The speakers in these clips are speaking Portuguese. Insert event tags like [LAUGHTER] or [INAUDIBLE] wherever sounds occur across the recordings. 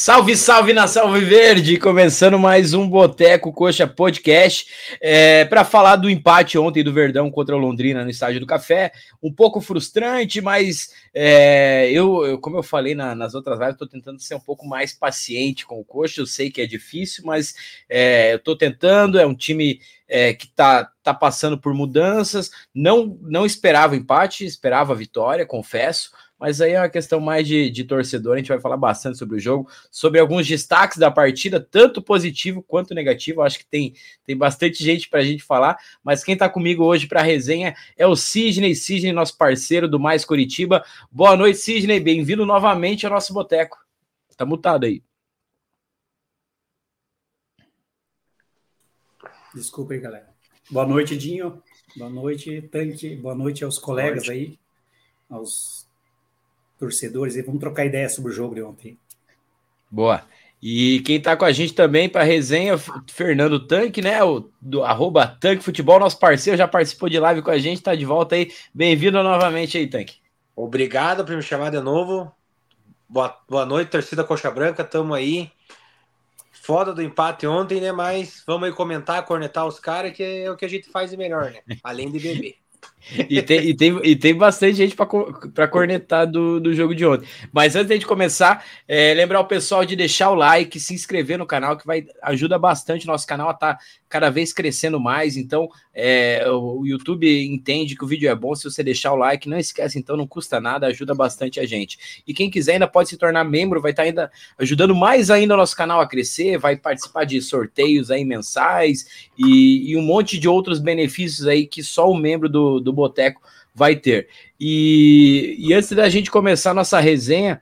Salve, salve na Salve Verde! Começando mais um Boteco Coxa Podcast é, para falar do empate ontem do Verdão contra o Londrina no Estádio do Café. Um pouco frustrante, mas é, eu, eu, como eu falei na, nas outras lives, estou tentando ser um pouco mais paciente com o Coxa. Eu sei que é difícil, mas é, eu estou tentando. É um time é, que está tá passando por mudanças. Não, não esperava empate, esperava vitória, confesso mas aí é uma questão mais de, de torcedor. A gente vai falar bastante sobre o jogo, sobre alguns destaques da partida, tanto positivo quanto negativo. Acho que tem, tem bastante gente para a gente falar, mas quem está comigo hoje para a resenha é o Sidney. Sidney, nosso parceiro do Mais Curitiba. Boa noite, Sidney. Bem-vindo novamente ao nosso boteco. Tá mutado aí. Desculpa aí, galera. Boa noite, Dinho. Boa noite, Tanque. Boa noite aos colegas noite. aí, aos torcedores e vamos trocar ideia sobre o jogo de ontem. Boa. E quem tá com a gente também para resenha, Fernando Tanque, né? O do arroba Tanque Futebol, nosso parceiro, já participou de live com a gente, tá de volta aí. Bem-vindo novamente aí, Tanque. Obrigado por me chamar de novo. Boa, boa noite, torcida Coxa Branca, tamo aí. Foda do empate ontem, né? Mas vamos aí comentar, cornetar os caras, que é o que a gente faz de melhor, né? Além de beber. [LAUGHS] E tem, e, tem, e tem bastante gente para cornetar do, do jogo de ontem. Mas antes de começar, é, lembrar o pessoal de deixar o like, se inscrever no canal, que vai ajuda bastante o nosso canal a estar tá cada vez crescendo mais. Então, é, o YouTube entende que o vídeo é bom se você deixar o like. Não esquece, então, não custa nada, ajuda bastante a gente. E quem quiser ainda pode se tornar membro, vai estar tá ainda ajudando mais ainda o nosso canal a crescer, vai participar de sorteios aí mensais e, e um monte de outros benefícios aí que só o membro do, do Boteco vai ter. E, e antes da gente começar a nossa resenha,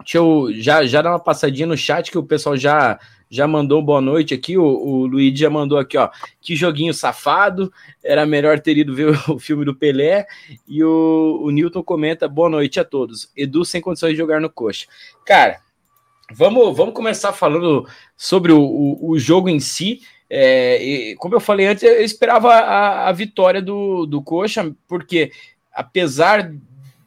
deixa eu já, já dar uma passadinha no chat que o pessoal já já mandou boa noite aqui. O, o Luigi já mandou aqui, ó. Que joguinho safado. Era melhor ter ido ver [LAUGHS] o filme do Pelé. E o, o Newton comenta: boa noite a todos. Edu sem condições de jogar no coxa. Cara, vamos, vamos começar falando sobre o, o, o jogo em si. É, como eu falei antes, eu esperava a, a vitória do, do Coxa, porque apesar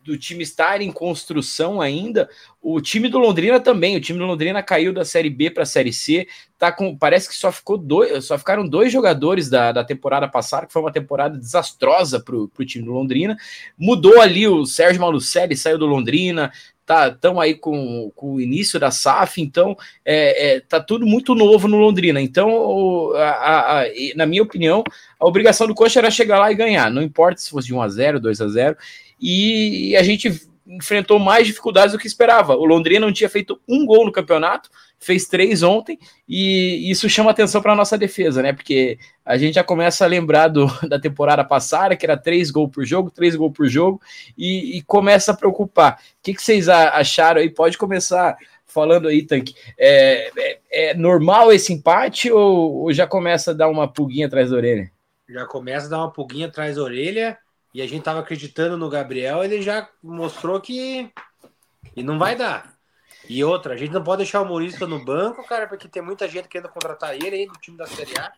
do time estar em construção ainda. O time do Londrina também. O time do Londrina caiu da Série B para a Série C. Tá com, parece que só ficou dois, só ficaram dois jogadores da, da temporada passada, que foi uma temporada desastrosa para o time do Londrina. Mudou ali o Sérgio Malucelli, saiu do Londrina. Tá, estão aí com, com o início da SAF, então é, é, tá tudo muito novo no Londrina. Então, a, a, a, na minha opinião, a obrigação do Coxa era chegar lá e ganhar, não importa se fosse de 1 a 0 2 a 0 e a gente enfrentou mais dificuldades do que esperava. O Londrina não tinha feito um gol no campeonato, fez três ontem, e isso chama atenção para a nossa defesa, né? Porque a gente já começa a lembrar do, [LAUGHS] da temporada passada, que era três gols por jogo, três gols por jogo, e, e começa a preocupar. O que, que vocês acharam aí? Pode começar falando aí, Tanque. É, é, é normal esse empate ou, ou já começa a dar uma pulguinha atrás da orelha? Já começa a dar uma pulguinha atrás da orelha e a gente tava acreditando no Gabriel, ele já mostrou que e não vai dar. E outra, a gente não pode deixar o Maurício no banco, cara, porque tem muita gente querendo contratar ele aí do time da Série A.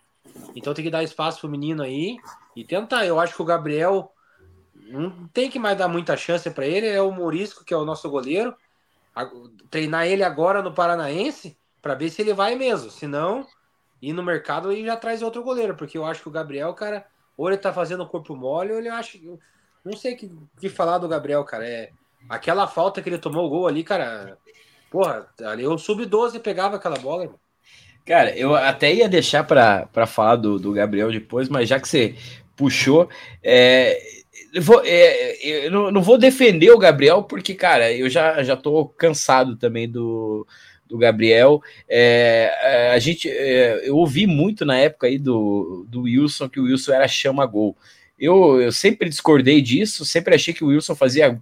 Então tem que dar espaço pro menino aí e tentar. Eu acho que o Gabriel não tem que mais dar muita chance para ele. É o Morisco, que é o nosso goleiro. Treinar ele agora no Paranaense para ver se ele vai mesmo. Se não, ir no mercado e já traz outro goleiro, porque eu acho que o Gabriel, cara, ou ele tá fazendo o corpo mole, ou ele acha. Não sei o que, que falar do Gabriel, cara. É, aquela falta que ele tomou o gol ali, cara. Porra, ali eu sub-12 pegava aquela bola, irmão. Cara, eu até ia deixar para falar do, do Gabriel depois, mas já que você puxou, é, eu, vou, é, eu não, vou defender o Gabriel, porque, cara, eu já, já tô cansado também do, do Gabriel. É, é, a gente, é, eu ouvi muito na época aí do, do Wilson que o Wilson era chama-gol. Eu, eu sempre discordei disso, sempre achei que o Wilson fazia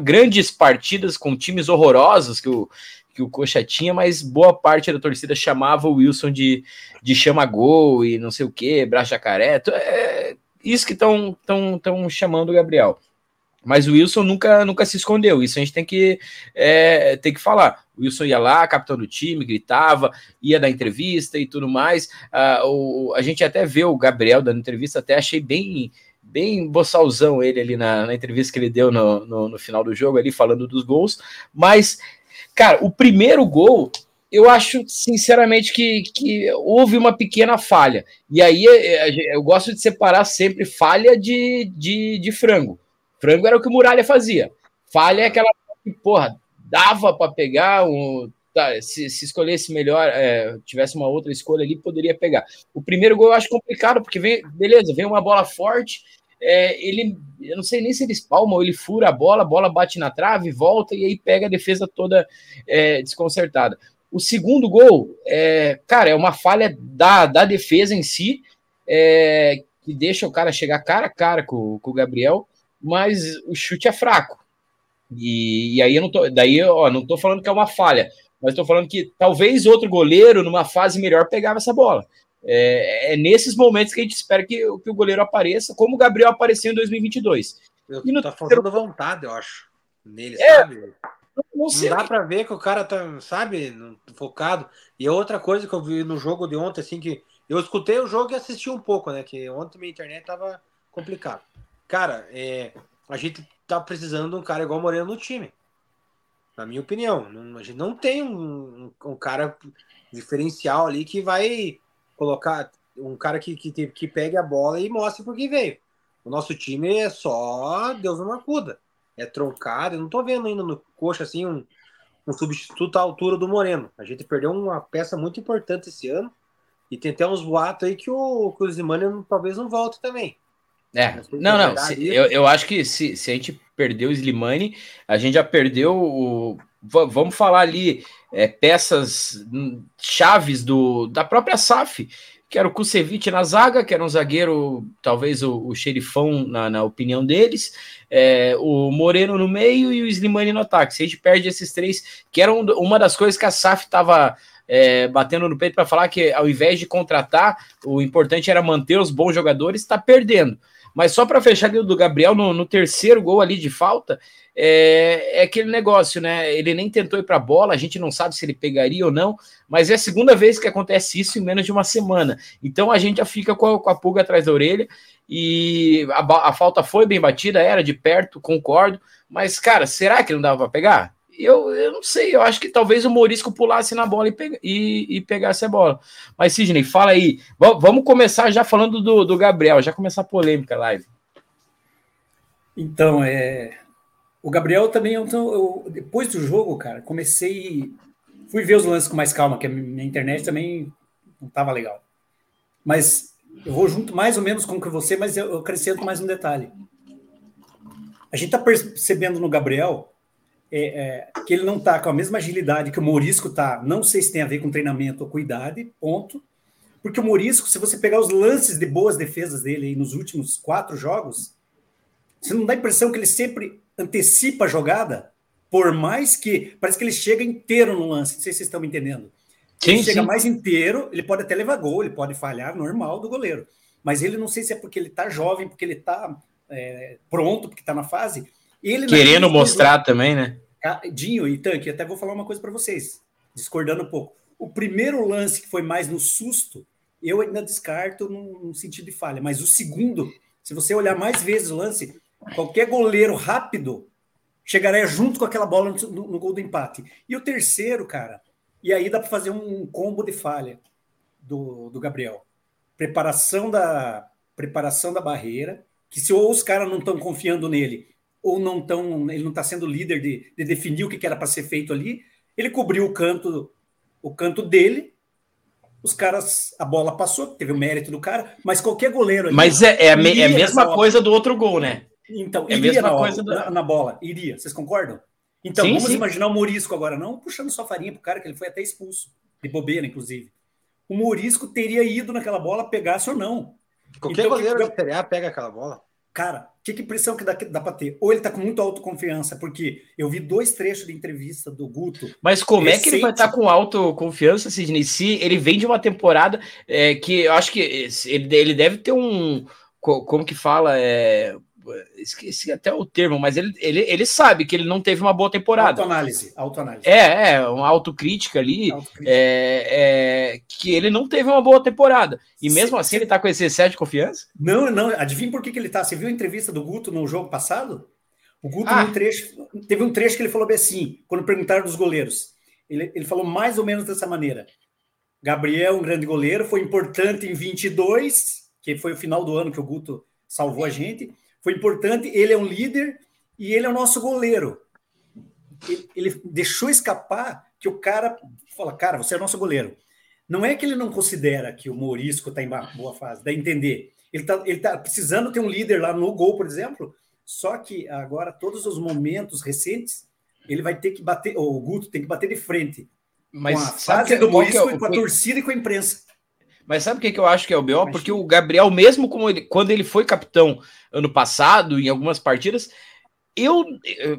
grandes partidas com times horrorosos que o, que o Coxa tinha, mas boa parte da torcida chamava o Wilson de, de chama-gol e não sei o que, braço jacaré. É isso que estão chamando o Gabriel. Mas o Wilson nunca, nunca se escondeu. Isso a gente tem que, é, tem que falar. O Wilson ia lá, capitão do time, gritava, ia dar entrevista e tudo mais. Ah, o, a gente até vê o Gabriel dando entrevista, até achei bem bem boçalzão ele ali na, na entrevista que ele deu no, no, no, final do jogo, ali falando dos gols. Mas, cara, o primeiro gol eu acho, sinceramente, que, que houve uma pequena falha. E aí é, é, eu gosto de separar sempre falha de, de, de frango. Frango era o que o Muralha fazia. Falha é aquela que, porra, dava para pegar um. Tá, se, se escolhesse melhor, é, tivesse uma outra escolha ali, poderia pegar. O primeiro gol eu acho complicado, porque vem, beleza, vem uma bola forte, é, ele, eu não sei nem se ele espalma ou ele fura a bola, a bola bate na trave, volta e aí pega a defesa toda é, desconcertada. O segundo gol, é, cara, é uma falha da, da defesa em si, é, que deixa o cara chegar cara a cara com, com o Gabriel, mas o chute é fraco. E, e aí eu não tô, daí, ó, não tô falando que é uma falha, mas estou falando que talvez outro goleiro, numa fase melhor, pegava essa bola. É, é, nesses momentos que a gente espera que, que, o goleiro apareça, como o Gabriel apareceu em 2022. Eu, e no tá faltando vontade, eu acho, nele, é, sabe? Não, não dá para ver que o cara tá, sabe, focado. E outra coisa que eu vi no jogo de ontem, assim, que eu escutei o jogo e assisti um pouco, né? Que ontem minha internet tava complicado. Cara, é, a gente tá precisando de um cara igual o Moreno no time. Na minha opinião. Não, a gente não tem um, um, cara diferencial ali que vai colocar um cara que, que, que pegue a bola e mostre por que veio. O nosso time é só Deus não acuda. É troncado. Eu não tô vendo ainda no coxa assim um, um substituto à altura do Moreno. A gente perdeu uma peça muito importante esse ano. E tem até uns boatos aí que o, que o Zimani talvez não volte também. É, não, não. Se, eu, eu acho que se, se a gente perdeu o Slimani, a gente já perdeu o. Vamos falar ali, é, peças chaves do, da própria SAF, que era o Kusevich na zaga, que era um zagueiro, talvez o, o xerifão, na, na opinião deles, é, o Moreno no meio e o Slimani no ataque. Se a gente perde esses três, que eram uma das coisas que a SAF estava é, batendo no peito para falar que ao invés de contratar, o importante era manter os bons jogadores, está perdendo. Mas só para fechar do Gabriel, no, no, terceiro gol ali de falta, é, é aquele negócio, né? Ele nem tentou ir para a bola, a gente não sabe se ele pegaria ou não, mas é a segunda vez que acontece isso em menos de uma semana. Então a gente já fica com a, com a pulga atrás da orelha e a, a falta foi bem batida, era de perto, concordo, mas cara, será que não dava para pegar? Eu, eu não sei, eu acho que talvez o Morisco pulasse na bola e, pega, e, e pegasse a bola. Mas, Sidney, fala aí. V vamos começar já falando do, do Gabriel, já começar a polêmica live. Então, é. O Gabriel também, eu, depois do jogo, cara, comecei. Fui ver os lances com mais calma, que a minha internet também não estava legal. Mas eu vou junto mais ou menos com o que você, mas eu acrescento mais um detalhe. A gente está percebendo no Gabriel é, é, que ele não está com a mesma agilidade que o Morisco está. Não sei se tem a ver com treinamento ou com idade, ponto. Porque o Morisco, se você pegar os lances de boas defesas dele aí nos últimos quatro jogos, você não dá a impressão que ele sempre antecipa a jogada, por mais que. Parece que ele chega inteiro no lance. Não sei se vocês estão me entendendo. Sim, ele chega sim. mais inteiro, ele pode até levar gol, ele pode falhar, normal do goleiro. Mas ele não sei se é porque ele está jovem, porque ele está é, pronto, porque está na fase ele Querendo mostrar também, né? Ah, Dinho e Tanque, até vou falar uma coisa para vocês, discordando um pouco. O primeiro lance que foi mais no susto, eu ainda descarto no sentido de falha, mas o segundo, se você olhar mais vezes o lance, qualquer goleiro rápido chegaria junto com aquela bola no, no, no gol do empate. E o terceiro, cara, e aí dá para fazer um combo de falha do, do Gabriel. Preparação da preparação da barreira, que se ou os caras não estão confiando nele, ou não tão, ele não está sendo líder de, de, definir o que, era para ser feito ali. Ele cobriu o canto, o canto dele. Os caras, a bola passou, teve o mérito do cara, mas qualquer goleiro. Ali, mas é, é, é a mesma coisa do outro gol, né? Então, é iria na, coisa do... na, na, bola, iria. Vocês concordam? Então, sim, vamos sim. imaginar o Morisco agora, não puxando sua farinha pro cara, que ele foi até expulso, de bobeira, inclusive. O Morisco teria ido naquela bola, pegasse ou não. Qualquer então, goleiro que... de Série A pega aquela bola. Cara, que, que impressão que dá, dá para ter? Ou ele tá com muita autoconfiança, porque eu vi dois trechos de entrevista do Guto. Mas como recente. é que ele vai estar tá com autoconfiança, Sidney? Se ele vem de uma temporada é, que eu acho que ele, ele deve ter um. Como que fala? É, esqueci até o termo, mas ele, ele, ele sabe que ele não teve uma boa temporada. Autoanálise, autoanálise. É, é, uma autocrítica ali, autocrítica. É, é, que ele não teve uma boa temporada. E mesmo Sim. assim ele tá com esse excesso de confiança? Não, não, adivinha por que, que ele tá? Você viu a entrevista do Guto no jogo passado? O Guto, ah. trecho, teve um trecho que ele falou bem assim, quando perguntaram dos goleiros. Ele, ele falou mais ou menos dessa maneira. Gabriel, um grande goleiro, foi importante em 22, que foi o final do ano que o Guto salvou a gente. Foi importante, ele é um líder e ele é o nosso goleiro. Ele, ele deixou escapar que o cara fala, cara, você é nosso goleiro. Não é que ele não considera que o Morisco está em boa fase, dá a entender. Ele está ele tá precisando ter um líder lá no gol, por exemplo, só que agora, todos os momentos recentes, ele vai ter que bater, o Guto tem que bater de frente. Mas com a fase do Morisco, é, com a torcida e com a imprensa. Mas sabe o que, que eu acho que é o BO? Porque o Gabriel, mesmo como ele, quando ele foi capitão ano passado, em algumas partidas, eu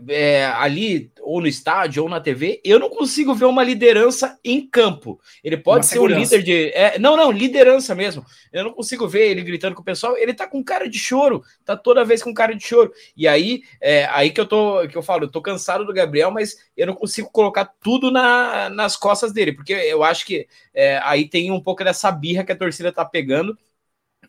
é, ali, ou no estádio, ou na TV, eu não consigo ver uma liderança em campo. Ele pode uma ser segurança. um líder de. É, não, não, liderança mesmo. Eu não consigo ver ele gritando com o pessoal. Ele tá com cara de choro, tá toda vez com cara de choro. E aí, é, aí que eu tô, que eu falo, eu tô cansado do Gabriel, mas eu não consigo colocar tudo na, nas costas dele, porque eu acho que é, aí tem um pouco dessa birra que a torcida tá pegando.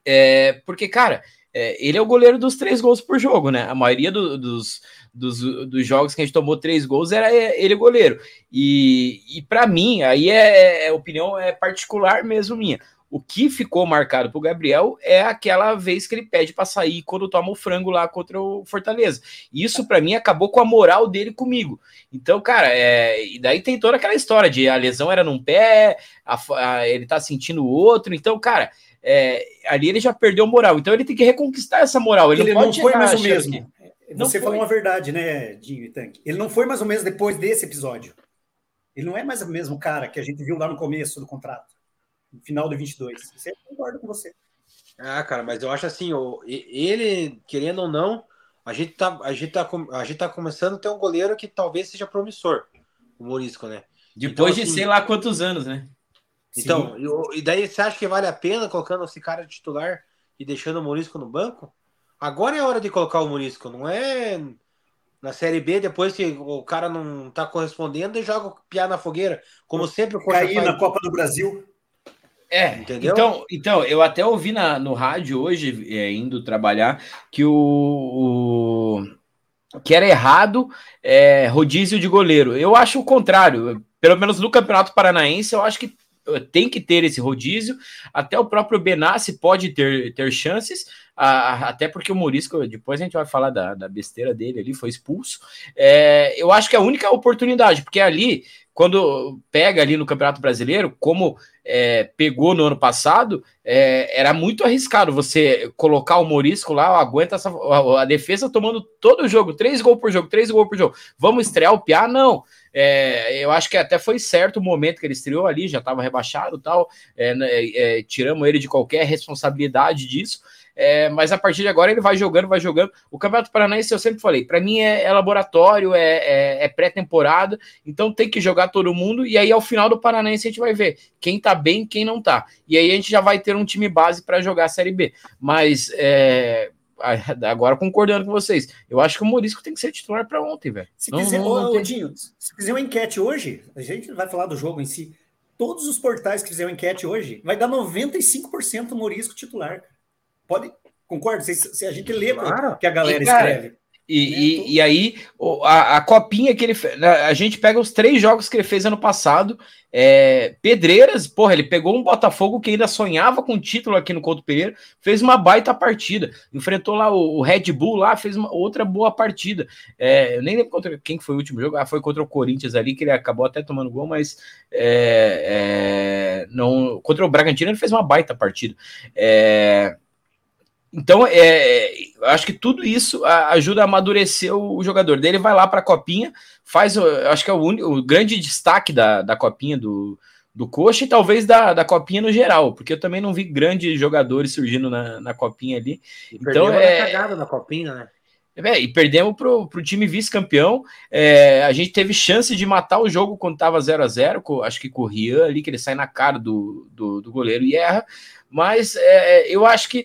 É, porque, cara, é, ele é o goleiro dos três gols por jogo, né? A maioria do, dos, dos, dos, jogos que a gente tomou três gols era ele o goleiro. E, e para mim, aí é, é, opinião é particular mesmo minha. O que ficou marcado para o Gabriel é aquela vez que ele pede para sair quando toma o frango lá contra o Fortaleza. Isso para mim acabou com a moral dele comigo. Então, cara, é... e daí tem toda aquela história de a lesão era num pé, a, a, ele tá sentindo o outro. Então, cara, é, ali ele já perdeu moral. Então ele tem que reconquistar essa moral. Ele, ele não, não foi mais o mesmo. Que... Você não falou foi. uma verdade, né, Dinho e Tanque? Ele não foi mais ou menos depois desse episódio. Ele não é mais o mesmo cara que a gente viu lá no começo do contrato, no final do 22. Você concordo com você. Ah, cara, mas eu acho assim, ele, querendo ou não, a gente tá, a gente tá, a gente tá começando a ter um goleiro que talvez seja promissor, o Morisco, né? Depois então, assim, de sei lá quantos anos, né? Então, e daí você acha que vale a pena colocando esse cara de titular e deixando o Morisco no banco? Agora é a hora de colocar o Morisco, não é na Série B, depois que o cara não tá correspondendo, e joga o piar na fogueira, como sempre o Cair na Copa do Brasil. É, Entendeu? então, então eu até ouvi na, no rádio hoje, é, indo trabalhar, que o, o que era errado é, rodízio de goleiro. Eu acho o contrário. Pelo menos no Campeonato Paranaense, eu acho que tem que ter esse rodízio. Até o próprio Benassi pode ter, ter chances, a, até porque o Morisco, depois a gente vai falar da, da besteira dele ali, foi expulso. É, eu acho que é a única oportunidade, porque ali, quando pega ali no Campeonato Brasileiro, como é, pegou no ano passado, é, era muito arriscado você colocar o Morisco lá, aguenta essa, a, a, defesa tomando todo o jogo, três gols por jogo, três gols por jogo. Vamos estrear o Piá? Não. É, eu acho que até foi certo o momento que ele estreou ali, já estava rebaixado tal, é, né, é, tiramos ele de qualquer responsabilidade disso. É, mas a partir de agora ele vai jogando, vai jogando. O Campeonato Paranaense, eu sempre falei, para mim é, é, laboratório, é, é, pré-temporada, então tem que jogar todo mundo, e aí ao final do Paranaense a gente vai ver quem tá bem quem não tá. E aí a gente já vai ter um time base para jogar a Série B. Mas agora concordando com vocês, eu acho que o Morisco tem que ser titular para ontem, velho. Se quiser, não, não, ô, Dinho, se fizer uma enquete hoje, a gente vai falar do jogo em si. Todos os portais que fizeram enquete hoje, vai dar 95% Morisco titular. Pode, concorda? Se, se, a gente lê claro. que a galera e, cara, escreve. E, né? e, e, aí, a, a, copinha que ele fez. A gente pega os três jogos que ele fez ano passado. É, Pedreiras, porra, ele pegou um Botafogo que ainda sonhava com título aqui no Couto Pereira, fez uma baita partida. Enfrentou lá o, o Red Bull lá, fez uma outra boa partida. É, eu nem lembro contra quem foi o último jogo. Ah, foi contra o Corinthians ali, que ele acabou até tomando gol, mas é, é não, contra o Bragantino ele fez uma baita partida. É, então, é, acho que tudo isso ajuda a amadurecer o, jogador. Dele vai lá para a copinha, faz, acho que é o, único, o grande destaque da, da copinha do, do Coxa e talvez da, da copinha no geral, porque eu também não vi grandes jogadores surgindo na, na copinha ali. E então é cagada na copinha, né? É, e perdemos para o time vice-campeão. É, a gente teve chance de matar o jogo quando estava 0 a 0 acho que com o Rian ali, que ele sai na cara do, do, do goleiro e erra. Mas é, eu acho que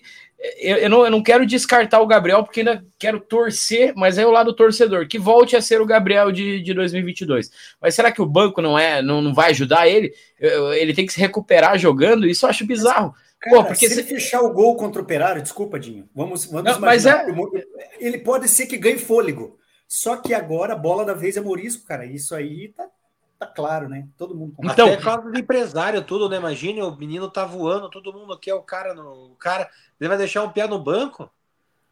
eu, eu, não, eu não quero descartar o Gabriel, porque ainda quero torcer, mas é o lado torcedor, que volte a ser o Gabriel de, de 2022. Mas será que o banco não é não, não vai ajudar ele? Ele tem que se recuperar jogando? Isso eu acho bizarro. Cara, Pô, porque se ele fechar o gol contra o Operário, desculpa, Dinho, vamos, vamos não, mas é... ele pode ser que ganhe fôlego. Só que agora a bola da vez é Morisco, cara. Isso aí tá, tá claro, né? Todo mundo concorda. Então, Até causa do empresário, tudo, né? Imagine, o menino tá voando, todo mundo aqui é o cara, no, o cara, ele vai deixar um pé no banco.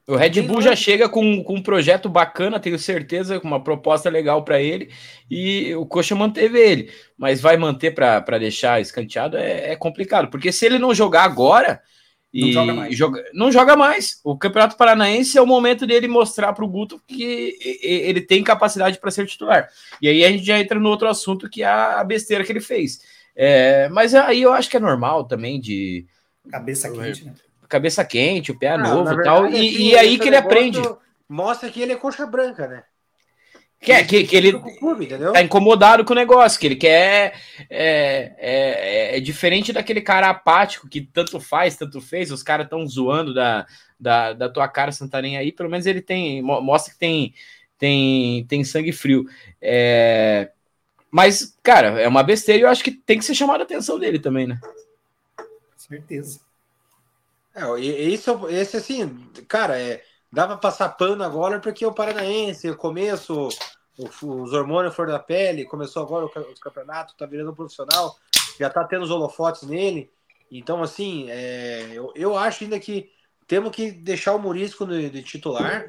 O Red Bull já chega com, com um projeto bacana, tenho certeza, com uma proposta legal para ele, e o Coxa manteve ele, mas vai manter para deixar escanteado é, é, complicado, porque se ele não jogar agora, não joga mais. Joga, não joga mais. O Campeonato Paranaense é o momento dele mostrar para o Guto que ele tem capacidade para ser titular. E aí a gente já entra no outro assunto que é a besteira que ele fez. É, mas aí eu acho que é normal também de. Cabeça quente, né? Cabeça quente, o pé ah, novo e tal. E, assim, e aí que ele aprende. Mostra que ele é coxa branca, né? Que, é, que, que ele clube, tá incomodado com o negócio, que ele quer. É, é, é, diferente daquele cara apático que tanto faz, tanto fez, os caras estão zoando da, da, da tua cara Santarém aí, pelo menos ele tem. Mostra que tem, tem, tem sangue frio. É, mas, cara, é uma besteira e eu acho que tem que ser chamada a atenção dele também, né? Certeza. É, isso, esse assim, cara, é Dá para passar pano agora porque o Paranaense, o começo, os hormônios foram da pele, começou agora o campeonato, tá virando profissional, já tá tendo os holofotes nele. Então, assim, é, eu, eu acho ainda que temos que deixar o Murisco de, de titular,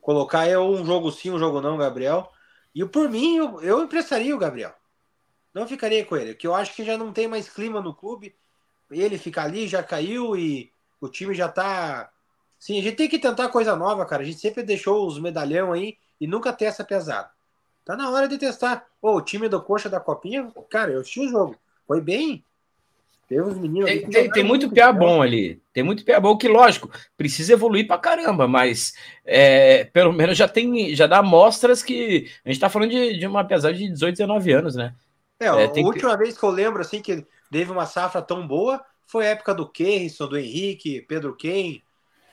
colocar eu um jogo sim, um jogo não, Gabriel. E por mim, eu, eu emprestaria o Gabriel. Não ficaria com ele, porque eu acho que já não tem mais clima no clube. Ele fica ali, já caiu e o time já tá Sim, a gente tem que tentar coisa nova, cara. A gente sempre deixou os medalhão aí e nunca testa pesado. Tá na hora de testar. Ô, o time do Coxa da Copinha, cara, eu assisti o jogo. Foi bem. Teve uns meninos tem, tem, tem muito pé bom ali. Tem muito pé bom que, lógico, precisa evoluir pra caramba, mas é, pelo menos já tem, já dá amostras que. A gente tá falando de, de uma pesada de 18, 19 anos, né? É, é a última que... vez que eu lembro assim que teve uma safra tão boa foi a época do Kerrison, do Henrique, Pedro Ken,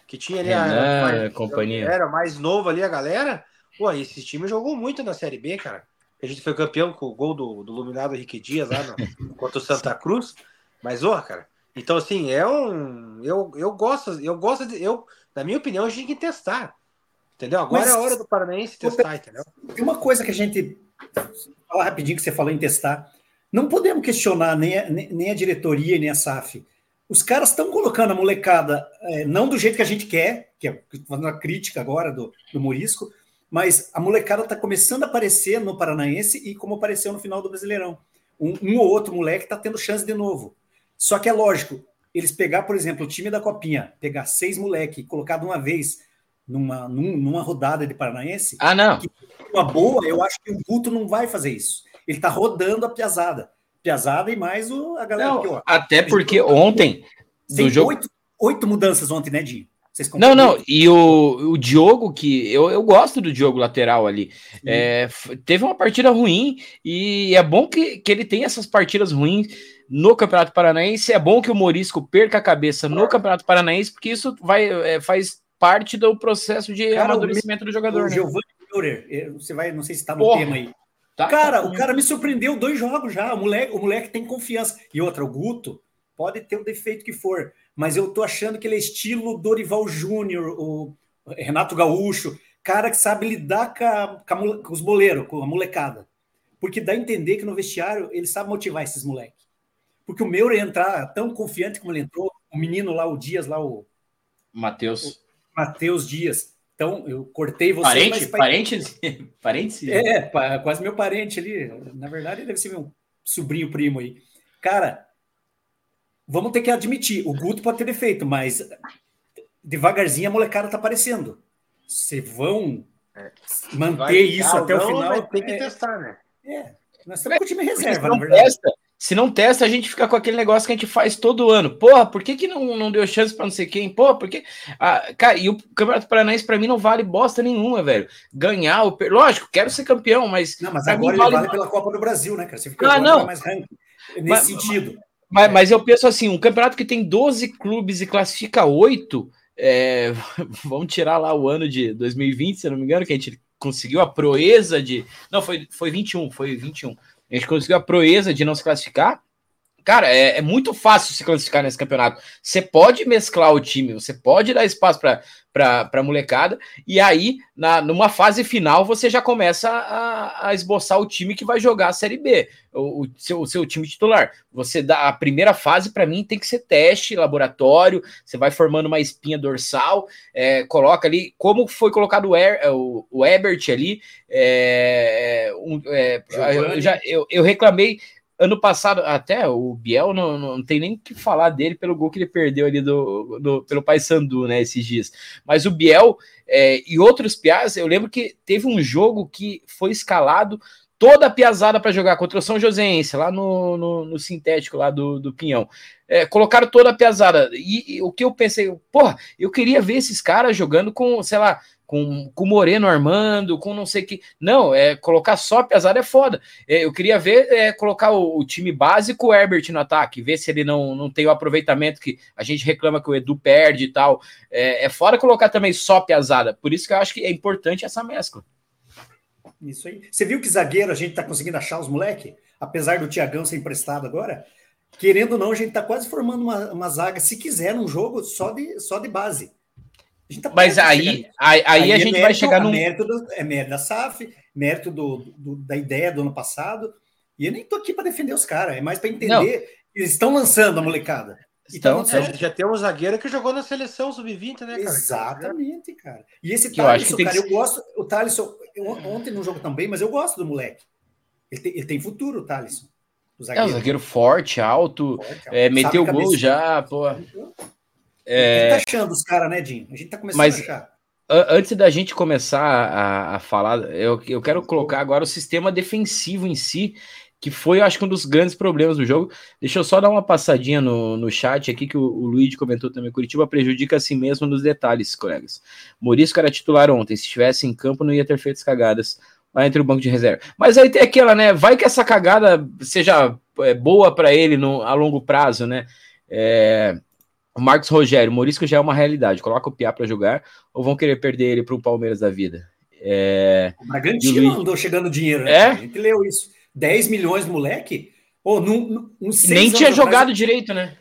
que tinha ali Renan, a, a, companhia. Era mais novo ali a galera. Pô, esse time jogou muito na Série B, cara. A gente foi campeão com o gol do, do Luminado Henrique Dias lá no, [LAUGHS] contra o Santa Cruz. Mas, ó, cara. Então, assim, é um. Eu, eu gosto, eu gosto de. Eu, na minha opinião, a gente tem que testar. Entendeu? Agora mas, é a hora do Paranaense testar, entendeu? Tem uma coisa que a gente. Fala rapidinho que você falou em testar. Não podemos questionar nem a, nem a diretoria nem a SAF os caras estão colocando a molecada, é, não do jeito que a gente quer, que é fazendo a crítica agora do, do Morisco, mas a molecada está começando a aparecer no Paranaense e como apareceu no final do Brasileirão. Um, um ou outro moleque está tendo chance de novo. Só que é lógico, eles pegar, por exemplo, o time da Copinha, pegar seis moleque e colocar de uma vez numa, numa rodada de Paranaense. Ah, não. Uma boa, eu acho que o Guto não vai fazer isso. Ele está rodando a piazada. Piazada e mais o, a galera não. Até porque ontem. Do jogo... oito, oito mudanças ontem, né, Dinho? Não, não, e o, o Diogo, que eu, eu gosto do Diogo lateral ali, é, teve uma partida ruim e é bom que, que ele tenha essas partidas ruins no Campeonato Paranaense. É bom que o Morisco perca a cabeça no Campeonato Paranaense, porque isso vai, é, faz parte do processo de Cara, amadurecimento do jogador. O né? Giovanni Müller, você vai, não sei se está no Porra. tema aí. Tá, cara, tá o cara me surpreendeu dois jogos já. O moleque, o moleque tem confiança. E outra, o Guto pode ter o defeito que for, mas eu tô achando que ele é estilo Dorival Júnior, o Renato Gaúcho, cara que sabe lidar com, a, com, com os boleiros, com a molecada. Porque dá a entender que no vestiário ele sabe motivar esses moleques. Porque o meu entrar tão confiante como ele entrou, o menino lá, o Dias, lá, o. Matheus. Matheus Dias. Então, eu cortei você. Parente? Mas... Parentes? [LAUGHS] Parentes? É, quase meu parente ali. Na verdade, deve ser meu sobrinho primo aí. Cara, vamos ter que admitir, o Guto pode ter defeito, mas devagarzinho a molecada tá aparecendo. Vocês vão é. manter vai, isso até o final. Tem que é, testar, né? É. Nós estamos com o time reserva, na verdade. Testa, se não testa, a gente fica com aquele negócio que a gente faz todo ano. Porra, por que, que não, não deu chance para não sei quem? Porra, por que. Ah, cara, e o Campeonato Paranaense para mim não vale bosta nenhuma, velho. Ganhar, o... lógico, quero ser campeão, mas. Não, mas agora vale... vale pela Copa do Brasil, né, cara? Você fica ah, não. mais ranking nesse mas, sentido. Mas, mas eu penso assim: um campeonato que tem 12 clubes e classifica 8, é... [LAUGHS] vamos tirar lá o ano de 2020, se não me engano, que a gente conseguiu a proeza de. Não, foi, foi 21, foi 21. A gente conseguiu a proeza de não se classificar Cara, é, é, muito fácil se classificar nesse campeonato. Você pode mesclar o time, você pode dar espaço para a molecada, e aí, na, numa fase final, você já começa a, a esboçar o time que vai jogar a Série B, o, o, seu, o seu time titular. Você dá a primeira fase, para mim, tem que ser teste, laboratório, você vai formando uma espinha dorsal, é, coloca ali, como foi colocado o, er, o, o Ebert ali, é, um, é, eu, já, eu, eu reclamei ano passado, até o Biel não, não tem nem que falar dele pelo gol que ele perdeu ali do, do pelo Paysandu, né, esses dias. Mas o Biel é, e outros piás, eu lembro que teve um jogo que foi escalado toda a piazada para jogar contra o São Joséense, lá no, no, no, sintético lá do, do Pinhão. É, colocaram toda a piazada. E, e, o que eu pensei, porra, eu queria ver esses caras jogando com, sei lá, com, o Moreno armando, com não sei que. Não, é colocar só pesado é foda. É, eu queria ver é, colocar o, o, time básico, o Herbert no ataque, ver se ele não, não tem o aproveitamento que a gente reclama que o Edu perde e tal. É, é fora colocar também só pesada. Por isso que eu acho que é importante essa mescla. Isso aí. Você viu que zagueiro a gente tá conseguindo achar os moleque? Apesar do Tiagão ser emprestado agora, querendo ou não, a gente tá quase formando uma, uma zaga, se quiser, num jogo só de, só de base. Tá Mas aí, aí, aí, a é gente mérito, vai chegar no. Mérito do, é mérito da SAF, mérito do, do, da ideia do ano passado. E eu nem tô aqui para defender os caras, é mais para entender. Não. Eles estão lançando a molecada. Então, então já tem um zagueiro que jogou na seleção sub-20, né, cara? Exatamente, cara. E esse Thaleson, cara, eu gosto. O Thaleson, ontem não jogou também, mas eu gosto do moleque. Ele tem, ele tem futuro, o Thaleson. O zagueiro. É um zagueiro forte, alto, forte, alto. É, meteu gol já, pô. É... A gente tá achando os caras, né, Dinho? A gente tá começando Mas... a achar. Antes da gente começar a, a falar, eu, eu quero colocar agora o sistema defensivo em si, que foi, acho que, um dos grandes problemas do jogo. Deixa eu só dar uma passadinha no, no chat aqui, que o, o Luiz comentou também. Curitiba prejudica a si mesmo nos detalhes, colegas. Morisco era titular ontem, se estivesse em campo não ia ter feito as cagadas lá entre o banco de reserva. Mas aí tem aquela, né? Vai que essa cagada seja é, boa para ele no, a longo prazo, né? É, o Marcos Rogério, o Morisco já é uma realidade. Coloca o Piá para jogar ou vão querer perder ele para o Palmeiras da vida? É... O Bragantino Luiz... andou chegando dinheiro, né? É? A gente leu isso. 10 milhões, moleque. Oh, num, num, Nem tinha jogado atrás, direito, né?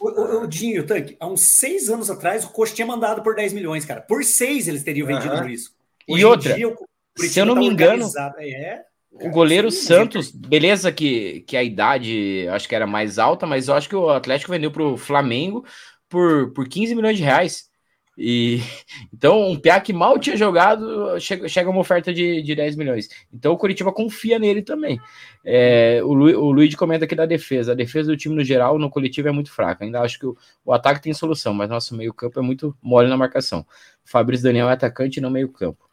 O, o, o Dinho, Tanque, há uns seis anos atrás, o Coxa tinha mandado por 10 milhões, cara. Por seis eles teriam vendido uhum. isso. Hoje e outra, dia, se eu não tá me engano, é, o goleiro sim, Santos, beleza que, que a idade acho que era mais alta, mas eu acho que o Atlético vendeu para o Flamengo por, por 15 milhões de reais. E [LAUGHS] então, um Piá que mal tinha jogado, chega, chega uma oferta de, de 10 milhões. Então o Curitiba confia nele também. É, o, Lu, o Luiz comenta aqui da defesa. A defesa do time no geral, no coletivo, é muito fraca. Ainda acho que o, o ataque tem solução, mas nosso meio-campo é muito mole na marcação. Fabrício Daniel é atacante não meio-campo.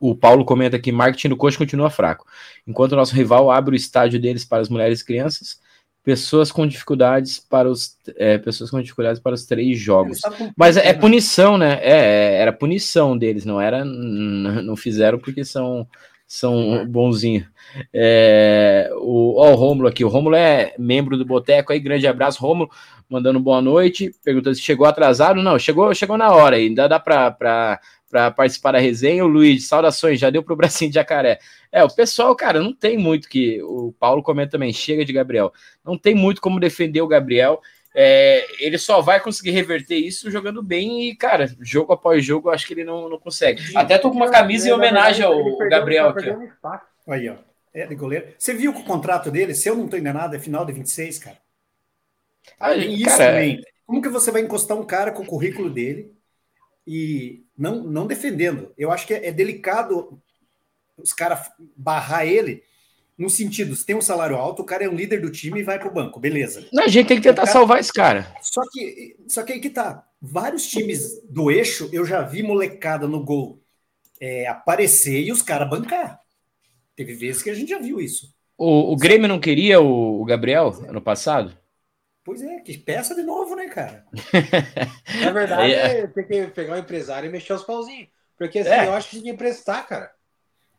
O Paulo comenta que marketing do coach continua fraco. Enquanto o nosso rival abre o estádio deles para as mulheres e crianças, pessoas com dificuldades para os é, pessoas com dificuldades para os três jogos. Mas é, é punição, né? É, é, era punição deles, não era [LAUGHS] não fizeram porque são são bonzinhos. É, o, ó, o Rômulo aqui, o Rômulo é membro do Boteco aí, grande abraço, Rômulo, mandando boa noite, perguntando se chegou atrasado, não, chegou, chegou na hora, ainda dá para para participar da resenha. O Luiz, saudações, já deu para o bracinho de jacaré. É, o pessoal, cara, não tem muito que. O Paulo comenta também, chega de Gabriel. Não tem muito como defender o Gabriel. É, ele só vai conseguir reverter isso jogando bem e, cara, jogo após jogo, eu acho que ele não, não consegue. Até tô com uma camisa em homenagem ao Gabriel aqui. Aí, ó. É, de goleiro. Você viu que o contrato dele, se eu não tô enganado, é final de 26, cara. Ah, isso cara, também. Como que você vai encostar um cara com o currículo dele e não, não defendendo? Eu acho que é, é delicado os caras barrar ele no sentido, se tem um salário alto, o cara é um líder do time e vai para o banco, beleza. Não, a gente tem que tentar cara... salvar esse cara. Só que, só que aí que tá. Vários times do eixo, eu já vi molecada no gol é, aparecer e os caras bancar. Teve vezes que a gente já viu isso. O, o Grêmio não queria o, o Gabriel ano passado? Pois é, que peça de novo, né, cara? Na [LAUGHS] verdade, é. tem que pegar o empresário e mexer os pauzinhos. Porque assim, é. eu acho que tem que emprestar, cara.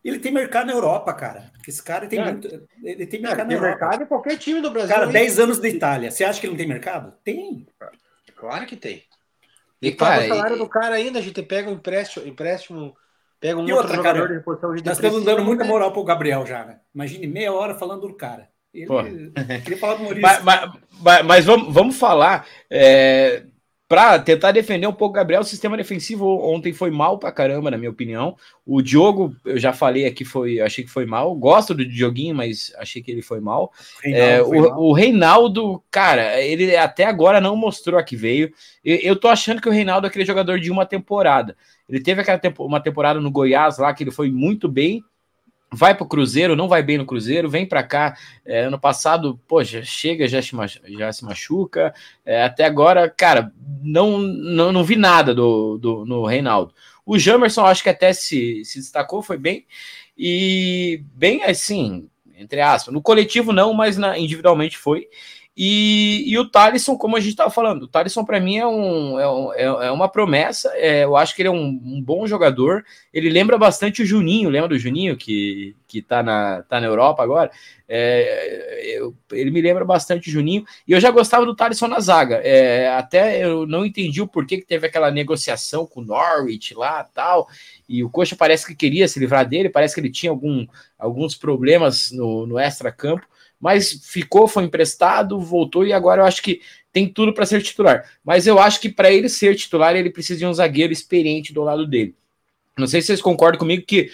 Ele tem mercado na Europa, cara. Esse cara tem é. muito. Ele tem mercado tem na Europa. mercado em qualquer time do Brasil. Cara, 10 anos da Itália. Você acha que ele não tem mercado? Tem. Claro que tem. E, cara, o salário e... do cara ainda, a gente pega um empréstimo, empréstimo pega um e outro outra, jogador cara, de reposição. Nós estamos dando muita né? moral pro Gabriel já, né? Imagine meia hora falando do cara. Ele, queria falar do Maurício. Mas, mas, mas, mas vamos, vamos falar. É, para tentar defender um pouco o Gabriel, o sistema defensivo ontem foi mal pra caramba, na minha opinião. O Diogo, eu já falei aqui, foi, achei que foi mal. Gosto do Dioguinho, mas achei que ele foi mal. Reinaldo, é, foi o, mal. o, Reinaldo, cara, ele até agora não mostrou a que veio. Eu, eu tô achando que o Reinaldo é aquele jogador de uma temporada. Ele teve aquela tempo, uma temporada no Goiás lá que ele foi muito bem, vai para o Cruzeiro, não vai bem no Cruzeiro, vem para cá. É, ano passado, poxa, chega, já se, já se machuca. É, até agora, cara, não, não, não vi nada do, do no Reinaldo. O Jamerson, acho que até se, se destacou, foi bem. E bem assim, entre aspas. No coletivo, não, mas na, individualmente foi. E, e o Thalisson, como a gente estava falando, o Thalisson para mim é, é, um, é, é uma promessa. É, eu acho que ele é um, um, bom jogador. Ele lembra bastante o Juninho, lembra do Juninho que, que tá, na, tá na Europa agora? É, eu, ele me lembra bastante o Juninho. E eu já gostava do Thalisson na zaga. É, até eu não entendi o porquê que teve aquela negociação com o Norwich lá tal. E o Coxa parece que queria se livrar dele, parece que ele tinha algum, alguns problemas no, no extra-campo mas ficou, foi emprestado, voltou e agora eu acho que tem tudo para ser titular. Mas eu acho que para ele ser titular, ele precisa de um zagueiro experiente do lado dele. Não sei se vocês concordam comigo que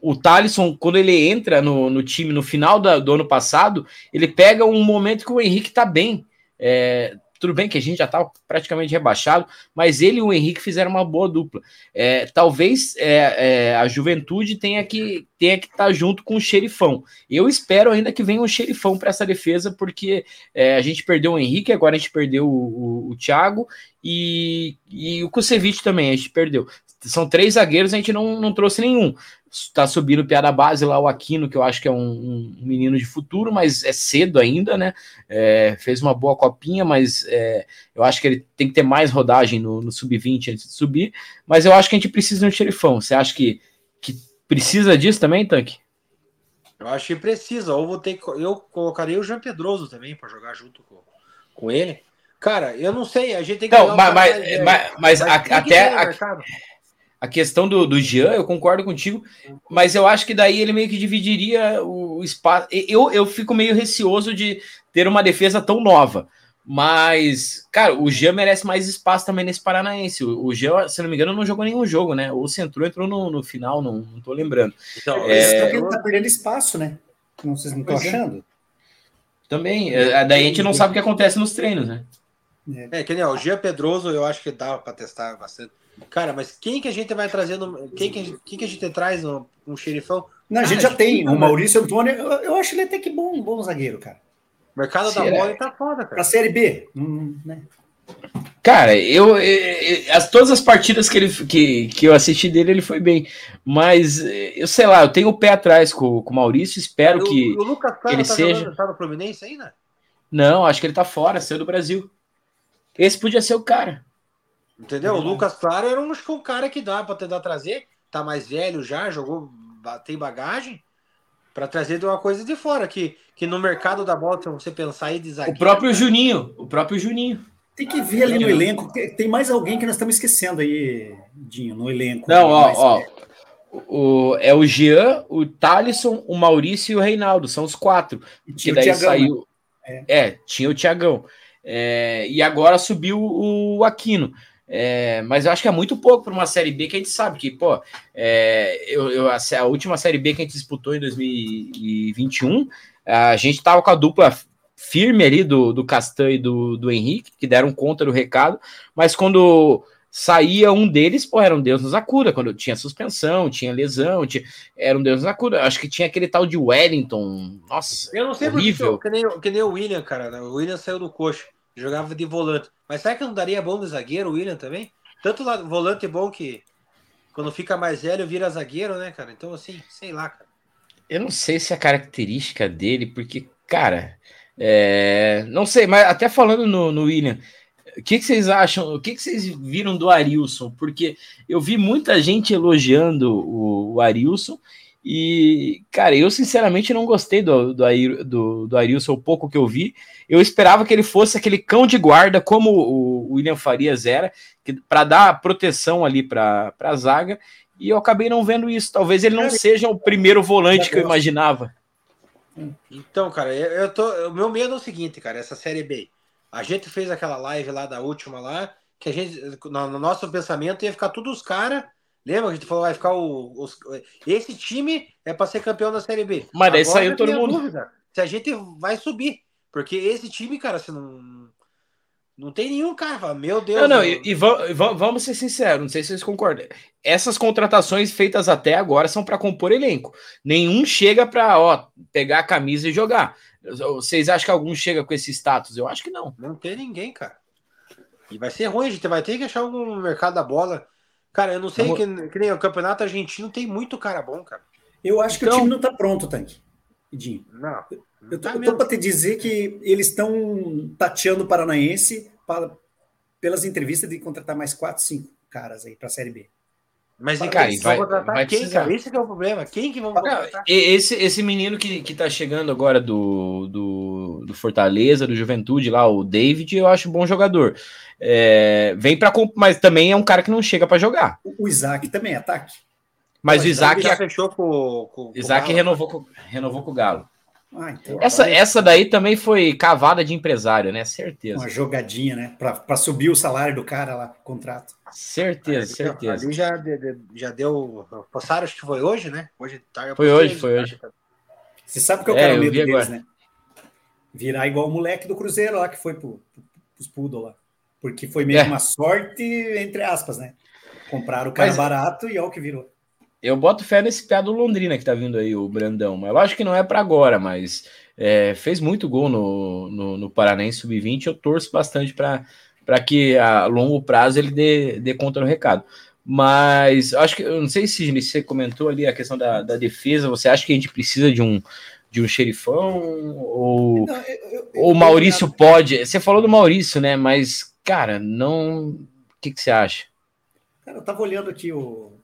o Thalisson, quando ele entra no, no time no final da, do ano passado, ele pega um momento que o Henrique está bem. É, tudo bem que a gente já estava praticamente rebaixado, mas ele e o Henrique fizeram uma boa dupla. É, talvez é, é, a juventude tenha que tenha que estar tá junto com o xerifão. Eu espero ainda que venha um xerifão para essa defesa, porque é, a gente perdeu o Henrique, agora a gente perdeu o, o, o Thiago e, e o Kusevich também, a gente perdeu. São três zagueiros, a gente não, não trouxe nenhum está subindo piada base lá o Aquino, que eu acho que é um, um, menino de futuro, mas é cedo ainda, né? É, fez uma boa copinha, mas é, eu acho que ele tem que ter mais rodagem no, no sub-20 antes de subir. Mas eu acho que a gente precisa de um xerifão. Você acha que, que precisa disso também, Tanque? Eu acho que precisa. Ou vou ter que, eu colocaria o Jean Pedroso também para jogar junto com, com ele. Cara, eu não sei, a gente tem que. Não, mas, mas, mas, mas, mas a, até. A questão do, do Jean, eu concordo contigo, mas eu acho que daí ele meio que dividiria o, espaço. Eu, eu fico meio receoso de ter uma defesa tão nova. Mas, cara, o Jean merece mais espaço também nesse Paranaense. O, o Jean, se não me engano, não jogou nenhum jogo, né? O Centro entrou no, no final, não, não tô lembrando. Então, é... ele tá perdendo espaço, né? Não, vocês não estão é. achando? Também. É, daí a gente não sabe o que acontece nos treinos, né? É, que nem ó, o Jean Pedroso, eu acho que dá para testar bastante. Cara, mas quem que a gente vai trazendo? Quem que a gente, quem que a gente traz no, um xerifão? Não, a gente já a gente tem. tem. O Maurício Antônio, eu, eu, acho ele até que bom, bom zagueiro, cara. O mercado Será? da bola tá foda, cara. Pra Série B, hum, né? Cara, eu, eu, as, todas as partidas que, ele, que, que eu assisti dele, ele foi bem. Mas eu sei lá, eu tenho o pé atrás com, com o Maurício, espero o, que o Lucas ele tá seja. Jogando, tá no Fluminense ainda? Não, acho que ele tá fora, saiu do Brasil. Esse podia ser o cara. Entendeu? O Lucas Claro era um, acho que um cara que dá para tentar trazer. Tá mais velho já, jogou, tem bagagem para trazer de uma coisa de fora que, que no mercado da bola, se você pensar aí de zagueiro, O próprio Juninho, o próprio Juninho. Tem que ver ali no elenco. Tem mais alguém que nós estamos esquecendo aí, Dinho, no elenco. Não, ó, ó. O, é o Jean, o Thalisson, o Maurício e o Reinaldo. São os quatro. E que daí Thiagão, saiu. Né? É. é. tinha o Tiagão. É, e agora subiu o Aquino. É, mas eu acho que é muito pouco para uma Série B que a gente sabe que, pô, é, eu, eu, a, a, última Série B que a gente disputou em 2021, a gente tava com a dupla firme ali do, do Castan e do, do Henrique, que deram conta do recado, mas quando saía um deles, pô, era um Deus nos acuda, quando tinha suspensão, tinha lesão, tinha, era um Deus nos acuda. Acho que tinha aquele tal de Wellington, nossa, Eu não sei horrível. que, nem, que nem o William, cara, né? o William saiu do coxo, jogava de volante. Mas será que não daria bom de zagueiro, o William também? Tanto lá, volante bom que quando fica mais velho vira zagueiro, né, cara? Então, assim, sei lá, cara. Eu não sei se é a característica dele, porque, cara, é... não sei, mas até falando no, no William, o que, que, vocês acham? O que, que, vocês viram do Arilson? Porque eu vi muita gente elogiando o, o Arilson e, cara, eu sinceramente não gostei do, do, do, do Arilson, o pouco que eu vi. Eu esperava que ele fosse aquele cão de guarda, como o William Farias era, para dar proteção ali para a zaga. E eu acabei não vendo isso. Talvez ele não seja o primeiro volante que eu imaginava. Então, cara, eu, eu tô. O meu medo é o seguinte, cara, essa série B. A gente fez aquela live lá da última lá, que a gente, no, no nosso pensamento, ia ficar todos os caras. Lembra que a gente falou, vai ficar o, os, esse time é para ser campeão da Série B. Mas daí saiu todo mundo. Dúvida, se a gente vai subir. Porque esse time, cara, você não. Não tem nenhum cara, meu Deus. Não, não, e, e, vamos ser sinceros, não sei se vocês concordam. Essas contratações feitas até agora são para compor elenco. Nenhum chega para, ó, pegar a camisa e jogar. Vocês acham que algum chega com esse status? Eu acho que não. Não tem ninguém, cara. E vai ser ruim, a gente vai ter que achar algum mercado da bola. Cara, eu não sei que, que, nem o campeonato argentino tem muito cara bom, cara. Eu acho então... que o então- time não tá pronto, Tanque. Edinho. Não. Eu tô, tá tô para te dizer que eles estão tateando o Paranaense para, pelas entrevistas de contratar mais quatro, cinco caras aí para a Série B. Mas e, cara, vai, vai quem, cara? Esse é o problema. Quem que vão contratar? Esse, esse menino que, que tá chegando agora do, do, do, Fortaleza, do Juventude lá, o David, eu acho bom jogador. É, vem para mas também é um cara que não chega para jogar. O, o, Isaac também é ataque. Mas o Isaac já fechou com, com Isaac com renovou com, renovou com o Galo. Ah, então, essa, essa daí também foi cavada de empresário, né? Certeza. Uma jogadinha, né? Para subir o salário do cara lá, contrato. Certeza, ali, certeza. Ali já, já deu. Passaram, acho que foi hoje, né? Hoje tá, Foi hoje, foi hoje. Você sabe que eu quero é, medo deles, agora. né? Virar igual o moleque do Cruzeiro lá que foi pro, os Poodle lá. Porque foi meio é. uma sorte, entre aspas, né? Compraram o cara Mas... barato e olha o que virou. Eu boto fé nesse pé do Londrina que tá vindo aí, o Brandão. Mas lógico que não é para agora, mas é, fez muito gol no, no, no Paranense Sub-20. Eu torço bastante para que a longo prazo ele dê, dê conta no recado. Mas acho que eu não sei se você comentou ali a questão da, da defesa. Você acha que a gente precisa de um de um xerifão ou o Maurício pode? Você falou do Maurício, né? Mas cara, não. O que, que você acha? Cara, eu tava olhando aqui o